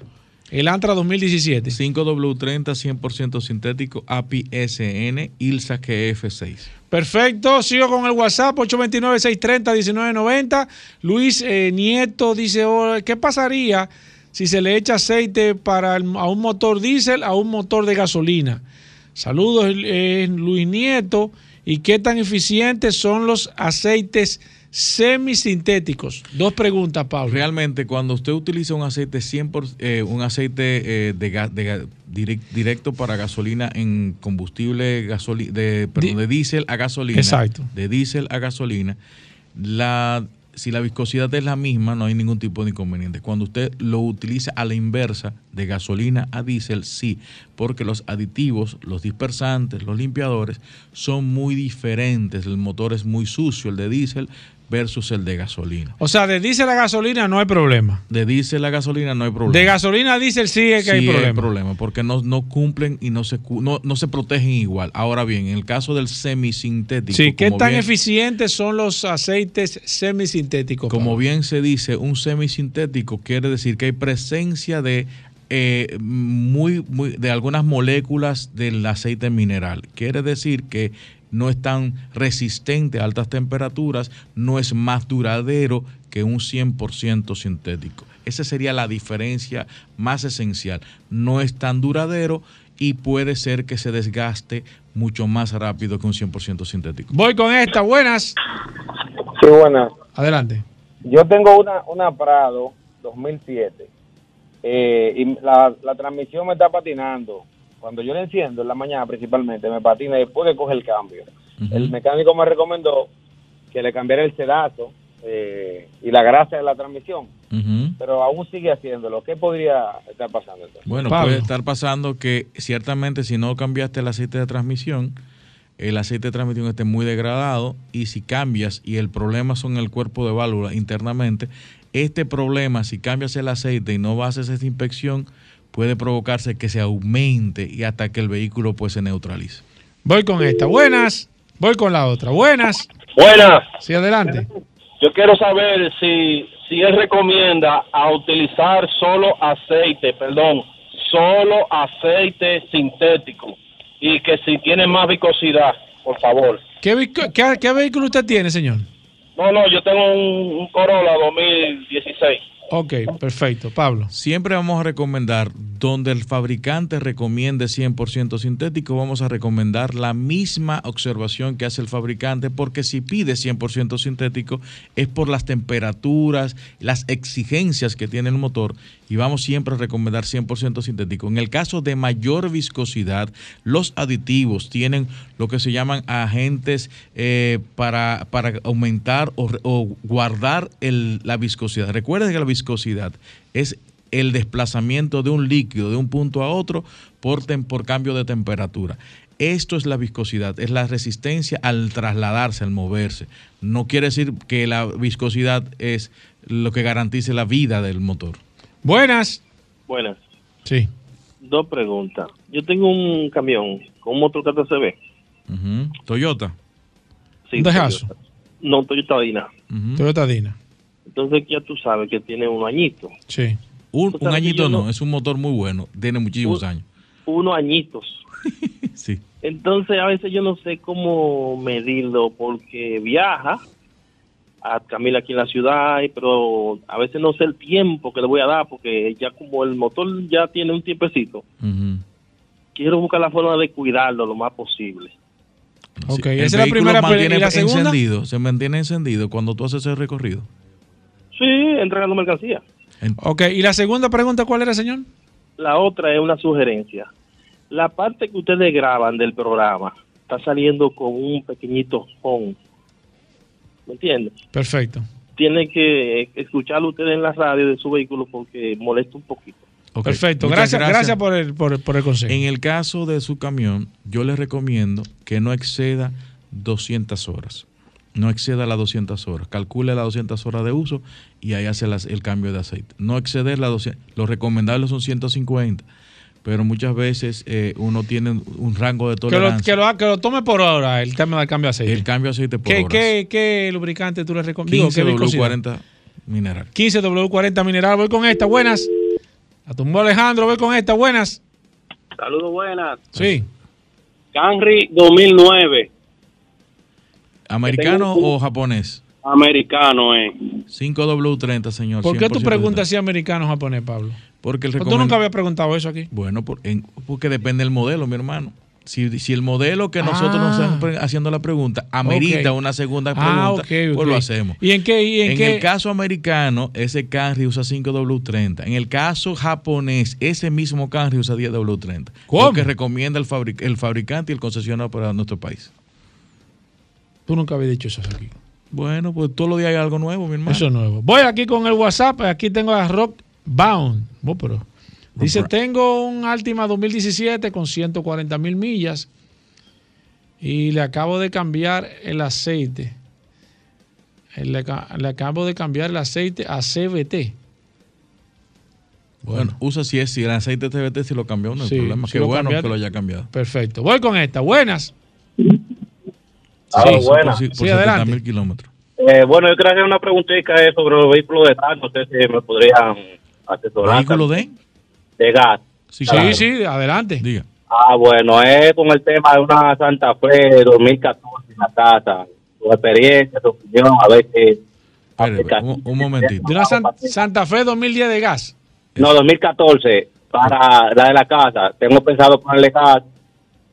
Elantra 2017. 5W30 100% sintético API SN ILSA KF6. Perfecto, sigo con el WhatsApp 829-630-1990. Luis eh, Nieto dice, oh, ¿qué pasaría si se le echa aceite para el- a un motor diésel a un motor de gasolina? Saludos, eh, Luis Nieto. ¿Y qué tan eficientes son los aceites semisintéticos? Dos preguntas, Pablo. Realmente, cuando usted utiliza un aceite 100%, eh, un aceite eh, de, de directo para gasolina en combustible gasoli- de, perdón, de diésel a gasolina, Exacto. de diésel a gasolina, la, si la viscosidad es la misma, no hay ningún tipo de inconveniente. Cuando usted lo utiliza a la inversa, de gasolina a diésel, sí, porque los aditivos, los dispersantes, los limpiadores son muy diferentes. El motor es muy sucio, el de diésel versus el de gasolina. O sea, de diésel a gasolina no hay problema. De diésel a gasolina no hay problema. De gasolina a diésel sí es que hay Sí problema. porque no, no cumplen y no se, no, no se protegen igual. Ahora bien, en el caso del semisintético, Sí, ¿qué tan bien- eficientes son los aceites semisintéticos? como Pablo? bien se dice, un semisintético quiere decir que hay presencia de eh, muy, muy, de algunas moléculas del aceite mineral. Quiere decir que no es tan resistente a altas temperaturas, no es más duradero que un 100% sintético. Esa sería la diferencia más esencial. No es tan duradero y puede ser que se desgaste mucho más rápido que un 100% sintético. Voy con esta, buenas. Sí, buenas. Adelante. Yo tengo una, una Prado 2007 eh, y la, la transmisión me está patinando cuando yo le enciendo en la mañana principalmente, me patina después que coge el cambio. El mecánico me recomendó que le cambiara el sedazo eh, y la grasa de la transmisión, pero aún sigue haciéndolo. ¿Qué podría estar pasando entonces? Bueno, puede estar pasando que ciertamente si no cambiaste el aceite de transmisión, el aceite de transmisión esté muy degradado y si cambias y el problema son el cuerpo de válvula internamente, este problema, si cambias el aceite y no haces esa inspección, puede provocarse que se aumente y hasta que el vehículo pues se neutralice. Voy con esta. Buenas. Voy con la otra. Buenas. Buenas. Sí, adelante. Yo quiero saber si, si él recomienda a utilizar solo aceite, perdón, solo aceite sintético y que si tiene más viscosidad, por favor. ¿Qué, vico- qué- qué vehículo usted tiene, señor? No, no, yo tengo un, un Corolla 2016. Ok, perfecto. Pablo. Siempre vamos a recomendar, donde el fabricante recomiende 100% sintético, vamos a recomendar la misma observación que hace el fabricante, porque si pide 100% sintético es por las temperaturas, las exigencias que tiene el motor, y vamos siempre a recomendar 100% sintético. En el caso de mayor viscosidad, los aditivos tienen lo que se llaman agentes eh, para, para aumentar o, guardar la viscosidad. Recuerden que la viscosidad es el desplazamiento de un líquido de un punto a otro por, por cambio de temperatura. Esto es la viscosidad, es la resistencia al trasladarse, al moverse. No quiere decir que la viscosidad es lo que garantice la vida del motor. Buenas. Buenas. Sí. Dos preguntas. Yo tengo un camión con un motor 14B. Ujú. Toyota. Sí, Un dejazo. Toyota. No, Toyota Dina. Toyota Dina. Entonces ya tú sabes que tiene un añito. Sí. Un, añito no- es un motor muy bueno, tiene muchísimos Un- años. Unos añitos. (laughs) Sí. Entonces a veces yo no sé cómo medirlo porque viaja a Camila aquí en la ciudad, pero a veces no sé el tiempo que le voy a dar porque ya como el motor ya tiene un tiempecito, quiero buscar la forma de cuidarlo lo más posible. Ok, El esa es la primera mantiene ¿Y la segunda? encendido, se mantiene encendido cuando tú haces ese recorrido. Sí, entregando mercancía. Ok, ¿y la segunda pregunta cuál era, señor? La otra es una sugerencia. La parte que ustedes graban del programa está saliendo con un pequeñito home. ¿Me entiendes? Perfecto. Tienen que escucharlo ustedes en la radio de su vehículo porque molesta un poquito. Perfecto. muchas Gracias, gracias, por, el, por, por el consejo. En el caso de su camión, yo le recomiendo que no exceda 200 horas. No exceda las 200 horas. Calcule las 200 horas de uso y ahí hace las- el cambio de aceite. No exceder las 200. Lo recomendable son 150. Pero muchas veces eh, uno tiene un rango de que, lo, tolerancia. que, lo, que lo tome por ahora el tema del cambio de aceite. El cambio de aceite por ¿Qué, horas. qué, qué lubricante tú le recomiendas? 15 W40 mineral. 15 W40 mineral. Voy con esta. Buenas. A tumbó Alejandro. Voy con esta. Buenas. Saludos, buenas. Sí. Camry 2009, ¿Americano o japonés? americano, eh. 5W30, señor. ¿Por qué tú 100% preguntas si americano o japonés, Pablo? Porque el Pues Tú nunca habías preguntado eso aquí. Bueno, por- en- porque depende del modelo, mi hermano. Si, si el modelo que nosotros nos Ah. están pre- haciendo la pregunta amerita una segunda Ah, pregunta, ok, pues ok. lo hacemos. ¿Y en qué? Y en en qué? el caso americano, ese Camry usa 5W30. En el caso japonés, ese mismo Camry usa 10W30. ¿Cómo? Lo que recomienda el, fabric- el fabricante y el concesionario para nuestro país. Tú nunca habías dicho eso aquí. Bueno, pues todos los días hay algo nuevo, mi hermano. Eso es nuevo. Voy aquí con el WhatsApp. Aquí tengo a Rock Bound. Oh, pero- Dice, tengo un Altima 2017 con 140 mil millas y le acabo de cambiar el aceite. Eh, Le, ca- le acabo de cambiar el aceite a CVT. Bueno, usa si es si el aceite TBT si lo cambió, no hay Sí, problema. si Qué lo bueno cambiaste. que lo haya cambiado. Perfecto. Voy con esta. Buenas. Ah, Sí, buenas. Por, por Sí, 70 adelante. mil kilómetros. Eh, bueno, yo quería hacer una preguntita sobre los vehículos de gas. No sé si me podrían asesorar. ¿Vehículo de? De gas. Sí, Claro. sí, adelante. Diga. Ah, bueno, es con el tema de una Santa Fe 2014 en la casa. Tu experiencia, tu opinión, a ver un, un momentito. De una San- Santa Fe 2010 de gas. No, 2014, para la de la casa. Tengo pensado ponerle gas.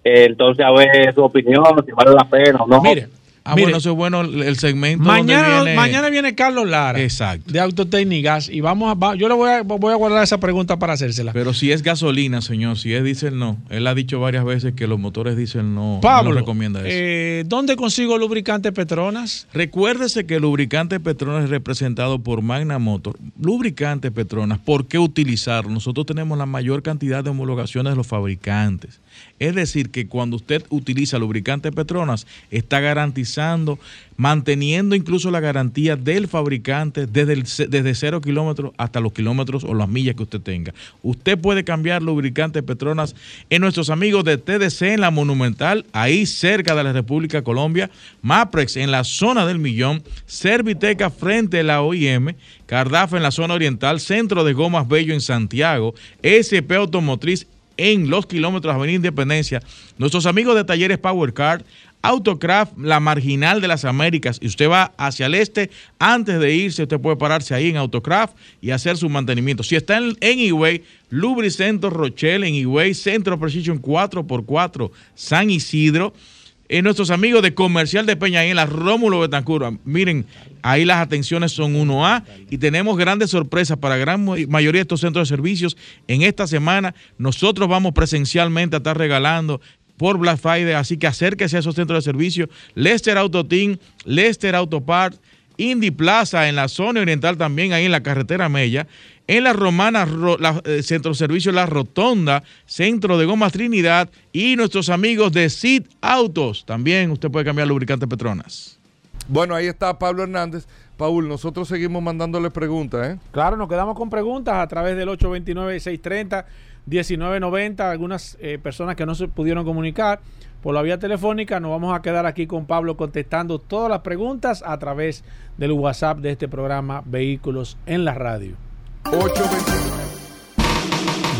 eh, entonces, a ver su opinión, si vale la pena o no. Mire, Ah, bueno, eso es bueno el segmento. Mañana viene, mañana viene Carlos Lara. Exacto. De Autotécnicas. Y vamos a, yo le voy a, voy a guardar esa pregunta para hacérsela. Pero si es gasolina, señor, si es diésel, no. Él ha dicho varias veces que los motores diésel no, Pablo, no recomienda eso. Eh, ¿Dónde consigo lubricante Petronas? Recuérdese que el lubricante Petronas es representado por Magna Motor. Lubricante Petronas, ¿por qué utilizarlo? Nosotros tenemos la mayor cantidad de homologaciones de los fabricantes. Es decir, que cuando usted utiliza lubricante Petronas, está garantizando, manteniendo incluso la garantía del fabricante desde, desde cero kilómetros hasta los kilómetros o las millas que usted tenga. Usted puede cambiar lubricante Petronas en nuestros amigos de TDC en la Monumental, ahí cerca de la República Colombia, Maprex en la zona del Millón, Serviteca frente a la OIM, Cardaf en la zona oriental, Centro de Gomas Bello en Santiago, SP Automotriz en los kilómetros Avenida Independencia. Nuestros amigos de Talleres Power Card, Autocraft, la marginal de las Américas, y usted va hacia el este, antes de irse, usted puede pararse ahí en Autocraft y hacer su mantenimiento. Si está en, en Lubricento Lubricentro Rochelle, en Higüey, Centro Precision 4x4, San Isidro, en nuestros amigos de Comercial de Peña, en la Rómulo Betancur. Miren, ahí las atenciones son 1A y tenemos grandes sorpresas para gran mayoría de estos centros de servicios. En esta semana nosotros vamos presencialmente a estar regalando por Black Friday, así que acérquese a esos centros de servicio. Lester Auto Team, Lester Auto Parts, Indy Plaza en la zona oriental también, ahí en la carretera Mella. En la Romana, la, eh, Centro Servicio La Rotonda, Centro de Gomas Trinidad y nuestros amigos de Sid Autos. También usted puede cambiar lubricante Petronas. Bueno, ahí está Pablo Hernández. Paul, nosotros seguimos mandándole preguntas, ¿eh? Claro, nos quedamos con preguntas a través del 829-630-1990. Algunas eh, personas que no se pudieron comunicar por la vía telefónica, nos vamos a quedar aquí con Pablo contestando todas las preguntas a través del WhatsApp de este programa Vehículos en la Radio. 829.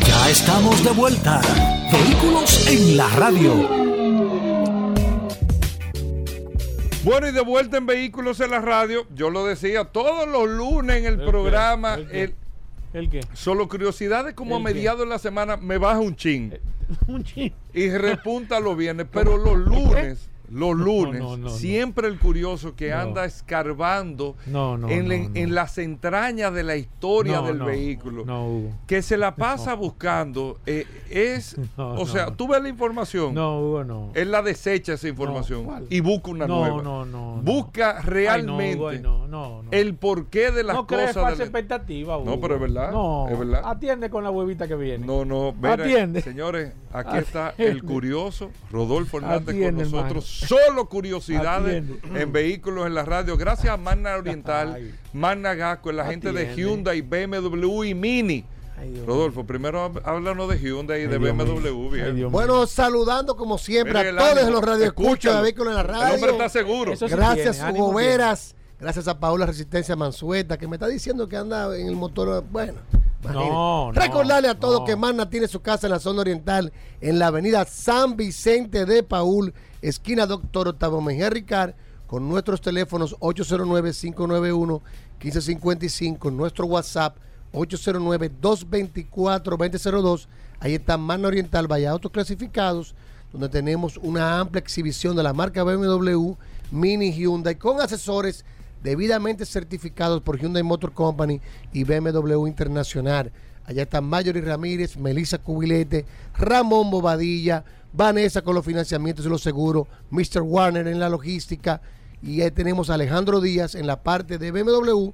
Ya estamos de vuelta. Vehículos en la radio. Bueno, y de vuelta en Vehículos en la Radio, yo lo decía todos los lunes en el, programa. ¿El, ¿El, qué? Solo curiosidades como a mediados de la semana me baja un chin. (laughs) un chin. Y repunta los viernes, pero los lunes los lunes, siempre el curioso que anda escarbando en, las entrañas de la historia del vehículo, que se la (laughs) pasa buscando, eh, es, (laughs) o sea, tú ves la información, no, Hugo, no. él la desecha esa información y busca una nueva. Busca realmente el porqué de las cosas. No falsa expectativa, No, pero es verdad, es verdad. Atiende con la huevita que viene. No, no, Atiende. señores, aquí (laughs) está el curioso Rodolfo Hernández con nosotros solo curiosidades en vehículos en la radio. Gracias a Magna Oriental, Magna Gasco, la gente de Hyundai, BMW y Mini. Rodolfo, primero háblanos de Hyundai y de BMW. bueno, saludando como siempre a todos los radioescuchas de vehículos en la radio. El hombre está seguro. Gracias, Hugo Veras. Gracias a Paula Resistencia Mansueta, que me está diciendo que anda en el motor. Bueno, no, Recordarle a todos que Magna tiene su casa en la zona oriental, en la avenida San Vicente de Paul, esquina Doctor Octavo Mejía Ricard, con nuestros teléfonos 809-591-1555, nuestro WhatsApp 809-224-2002. Ahí está Magna Oriental, vaya autos clasificados, donde tenemos una amplia exhibición de la marca BMW, Mini Hyundai, con asesores debidamente certificados por Hyundai Motor Company y BMW Internacional. Allá están Mayori Ramírez, Melissa Cubilete, Ramón Bobadilla, Vanessa con los financiamientos y los seguros, Mr. Warner en la logística y ahí tenemos a Alejandro Díaz en la parte de BMW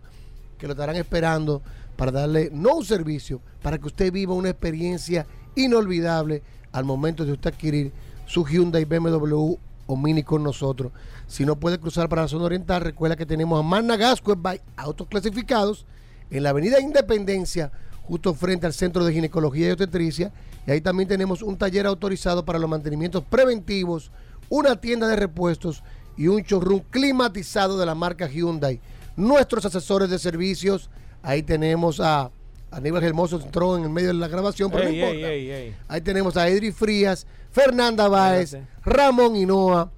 que lo estarán esperando para darle no un servicio, para que usted viva una experiencia inolvidable al momento de usted adquirir su Hyundai BMW o Mini con nosotros. Si no puede cruzar para la zona oriental, recuerda que tenemos a Magna Gasco by Autos Clasificados en la avenida Independencia, justo frente al Centro de Ginecología y Obstetricia. Y ahí también tenemos un taller autorizado para los mantenimientos preventivos, una tienda de repuestos y un showroom climatizado de la marca Hyundai. Nuestros asesores de servicios, ahí tenemos a Aníbal Hermoso entró en el medio de la grabación, pero no importa. Ahí tenemos a Edri Frías, Fernanda Báez, Ramón Hinoa,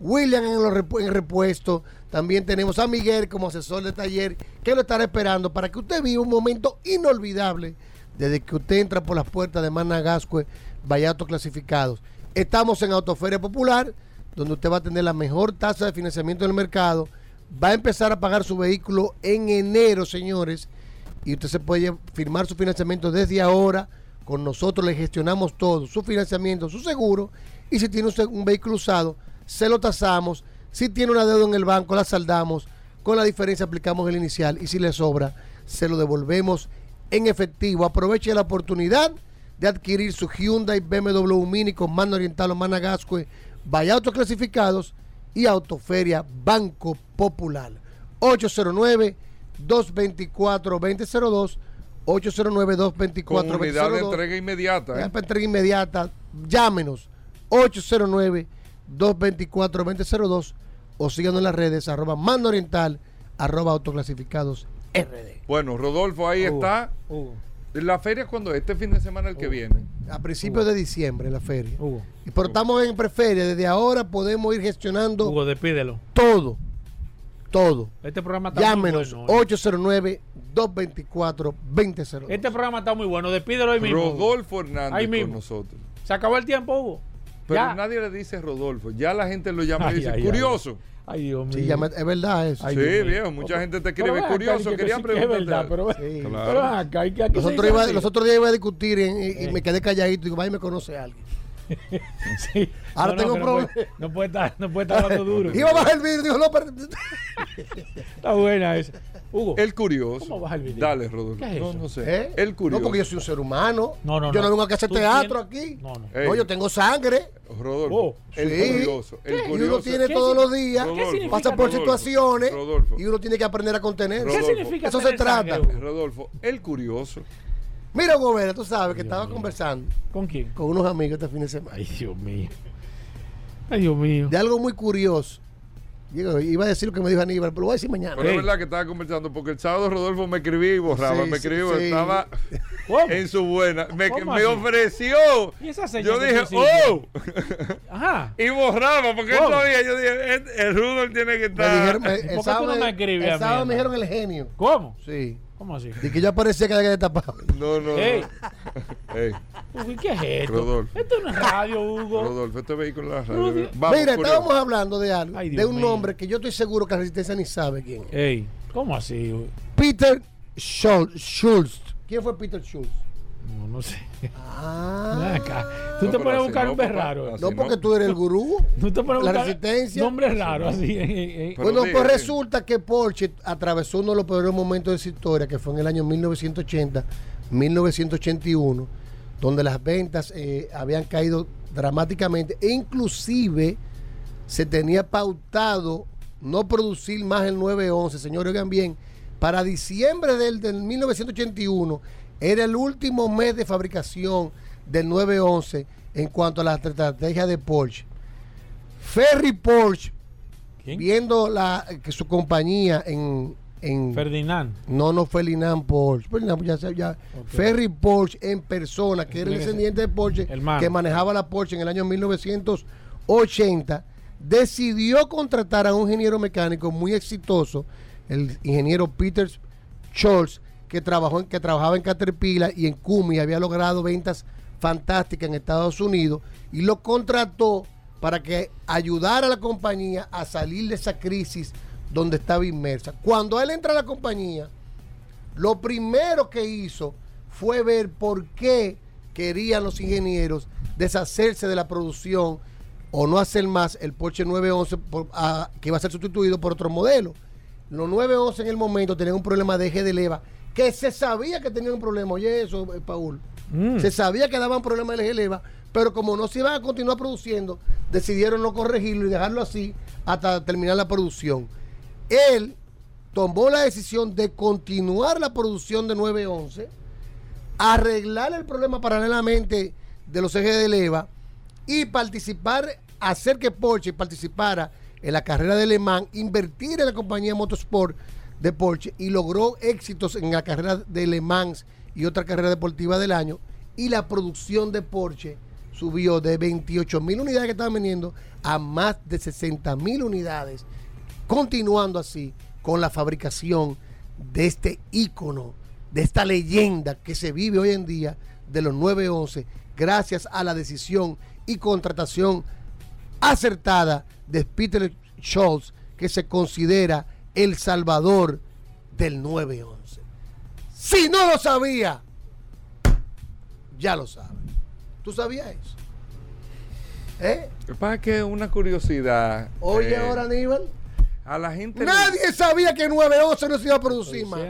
William en, el repuesto. También tenemos a Miguel como asesor de taller que lo estará esperando para que usted viva un momento inolvidable desde que usted entra por las puertas de Managascue, Vallato Clasificados. Estamos en Autoferia Popular, donde usted va a tener la mejor tasa de financiamiento del mercado. Va a empezar a pagar su vehículo en enero, señores. Y usted se puede firmar su financiamiento desde ahora. Con nosotros le gestionamos todo, su financiamiento, su seguro. Y si tiene usted un vehículo usado, se lo tasamos. Si tiene una deuda en el banco, la saldamos. Con la diferencia aplicamos el inicial. Y si le sobra, se lo devolvemos en efectivo. Aproveche la oportunidad de adquirir su Hyundai BMW Mini con mano oriental o Managascue, vaya autoclasificados y Autoferia Banco Popular. 809-224-2002. 809-224-2002. Unidad de entrega inmediata. ¿eh? entrega inmediata. Llámenos. 809-224-2002 o síganos en las redes arroba mando oriental arroba autoclasificados RD. Bueno, Rodolfo, ahí Hugo, está. La feria cuando este fin de semana el que viene. A principios de diciembre la feria. Y Pero estamos en preferia. Desde ahora podemos ir gestionando Hugo, despídelo. todo. Todo. Este programa está Llámenos muy bueno. 809-224-2002. Este programa está muy bueno. Despídelo hoy mismo. Rodolfo Hernández Ahí con mismo. nosotros. Se acabó el tiempo, Hugo. Pero Ya. nadie le dice Rodolfo. Ya la gente lo llama y dice, ay, curioso. Ay, Dios mío. Sí, ya me- es verdad eso. sí, viejo, mucha gente te escribe curioso. que- que Querían sí que es preguntarte. verdad, pero- Sí. Claro. Pero ven acá, hay que- hay que Los otros, días iba a discutir en- y, y me quedé calladito. Digo, vaya, me conoce a alguien. (laughs) Sí. Ahora tengo no problema. puede- No puede estar, no puede estar (laughs) hablando duro. Iba a bajar el no, pero... (laughs) Está buena esa. Hugo. El curioso. ¿Cómo baja el video? Dale, Rodolfo. ¿Qué es no, eso? no sé. ¿Eh? El curioso. No, porque yo soy un ser humano. No, no, yo no, no. vengo a hacer teatro tienes- aquí. No, no. Ey. No, yo tengo sangre. Rodolfo. Oh, el Sí. curioso. El ¿Qué? Y curioso. uno tiene ¿Qué todos los días, ¿Qué significa pasa por Rodolfo? situaciones Rodolfo. y uno tiene que aprender a contener. Rodolfo. ¿Qué significa Eso se trata. Rodolfo, el curioso. Mira, Gobera, tú sabes que estaba conversando ¿Con quién? con unos amigos este fin de semana Ay, Dios mío. Ay, Dios mío. de algo muy curioso. Digo, iba a decir lo que me dijo Aníbal, pero lo voy a decir mañana. Pero es verdad que estaba conversando porque el sábado Rodolfo me escribía y borraba, Sí, me escribió, sí. estaba ¿Cómo? en su buena. Me, ¿Cómo me ofreció. ¿Y esa Yo dije, oh. Ajá. (laughs) y borraba porque él ¿Cómo? todavía, yo dije, el, el Rudolf tiene que Me estar. dijeron, me- ¿Por el qué tú sábado, no me escribes el sábado me dijeron el genio. ¿Cómo? Sí. ¿Cómo así? Y que yo aparecía cada vez que tapado. No, no, Ey. no. Ey, Uy, ¿Qué es esto? Rodolfo. Esto no es radio, Hugo. Rodolfo, este vehículo No, radio. Vamos, Mira, curioso. estábamos hablando de algo, Ay, de un mío. nombre que yo estoy seguro que la resistencia ni sabe quién es. Ey, ¿cómo así? Hugo? Peter. Schultz. ¿Quién fue Peter Schultz? No, no sé. Ah. Acá. Tú No, te pones a buscar no, un nombre raro. No, porque tú eres el gurú. (laughs) Tú te pones a La buscar resistencia. Nombres raros así. eh, eh. Bueno, pues di. resulta que Porsche atravesó uno de los peores momentos de su historia, que fue en el año 1980, 1981, donde las ventas eh, habían caído dramáticamente e inclusive se tenía pautado no producir más el 911, señores, oigan bien, para diciembre del, del 1981 era el último mes de fabricación del 911 en cuanto a la estrategia de Porsche. Ferry Porsche, ¿Quién? viendo la, que su compañía en, en Ferdinand. no, no fue Linan Porsche. Ferdinand, ya. Ferry Porsche en persona, que era el descendiente de Porsche, Hermano. que manejaba la Porsche en el año 1980, decidió contratar a un ingeniero mecánico muy exitoso, el ingeniero Peter Scholz, que, trabajó en, que trabajaba en Caterpillar y en Cumi, había logrado ventas fantásticas en Estados Unidos, y lo contrató para que ayudara a la compañía a salir de esa crisis donde estaba inmersa. Cuando él entra a la compañía, lo primero que hizo fue ver por qué querían los ingenieros deshacerse de la producción o no hacer más el Porsche 911 por- a- que iba a ser sustituido por otro modelo. Los 911 en el momento tenían un problema de eje de leva que se sabía que tenían un problema. Oye, eso, eh, Paul. Mm. Se sabía que daban problemas de eje de leva, pero como no se iban a continuar produciendo, decidieron no corregirlo y dejarlo así hasta terminar la producción. Él tomó la decisión de continuar la producción de 911, arreglar el problema paralelamente de los ejes de leva y participar, hacer que Porsche participara en la carrera de Le Mans, invertir en la compañía Motorsport de Porsche y logró éxitos en la carrera de Le Mans y otra carrera deportiva del año y la producción de Porsche subió de 28 mil unidades que estaban vendiendo a más de 60 mil unidades continuando así con la fabricación de este ícono, de esta leyenda que se vive hoy en día de los 911, gracias a la decisión y contratación acertada de Peter Schultz, que se considera el salvador del 911. Si no lo sabía, ya lo sabe. ¿Tú sabías eso? ¿Eh? Para que una curiosidad. Oye, eh, ahora, Aníbal. A la gente. Nadie sabía que el 911 no se iba a producir más.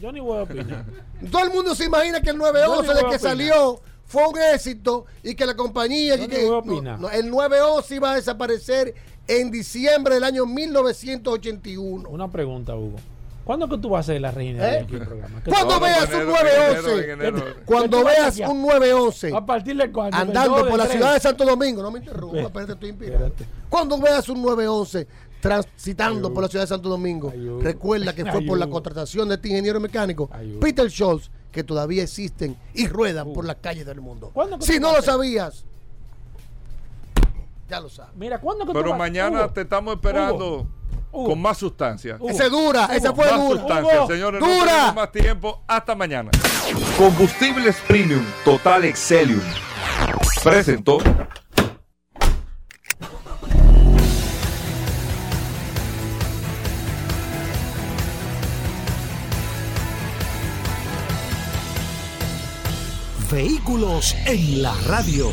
Yo ni voy a opinar. (laughs) Todo el mundo se imagina que el 911 Yo ni de que salió fue un éxito y que la compañía. Yo y ni que- voy a no, opinar. no, el 911 iba a desaparecer en diciembre del año 1981. Una pregunta, Hugo. ¿Cuándo que tú vas a hacer la reina ¿Eh? aquí en el programa? ¿Qué Cuando veas un 911, cuando ¿Qué tú vas a veas un 911 ¿A partir de cuándo? ¿Del andando por la ciudad de Santo Domingo, no me interrumpa, espérate, estoy inspirado. Cuando veas un 911 transitando por la ciudad de Santo Domingo, recuerda que fue por la contratación de este ingeniero mecánico. Peter Schultz, que todavía existen y ruedan por las calles del mundo. ¿Cuándo que Si no lo sabías, ya lo sabes. Mira, ¿cuándo que Pero mañana Hugo, te estamos esperando Hugo. con más sustancia. Esa es dura, esa fue más dura. sustancia, Hugo, señores. No dura. tenemos más tiempo. Hasta mañana. Combustibles Premium Total Excelium. Presentó. Vehículos en la radio.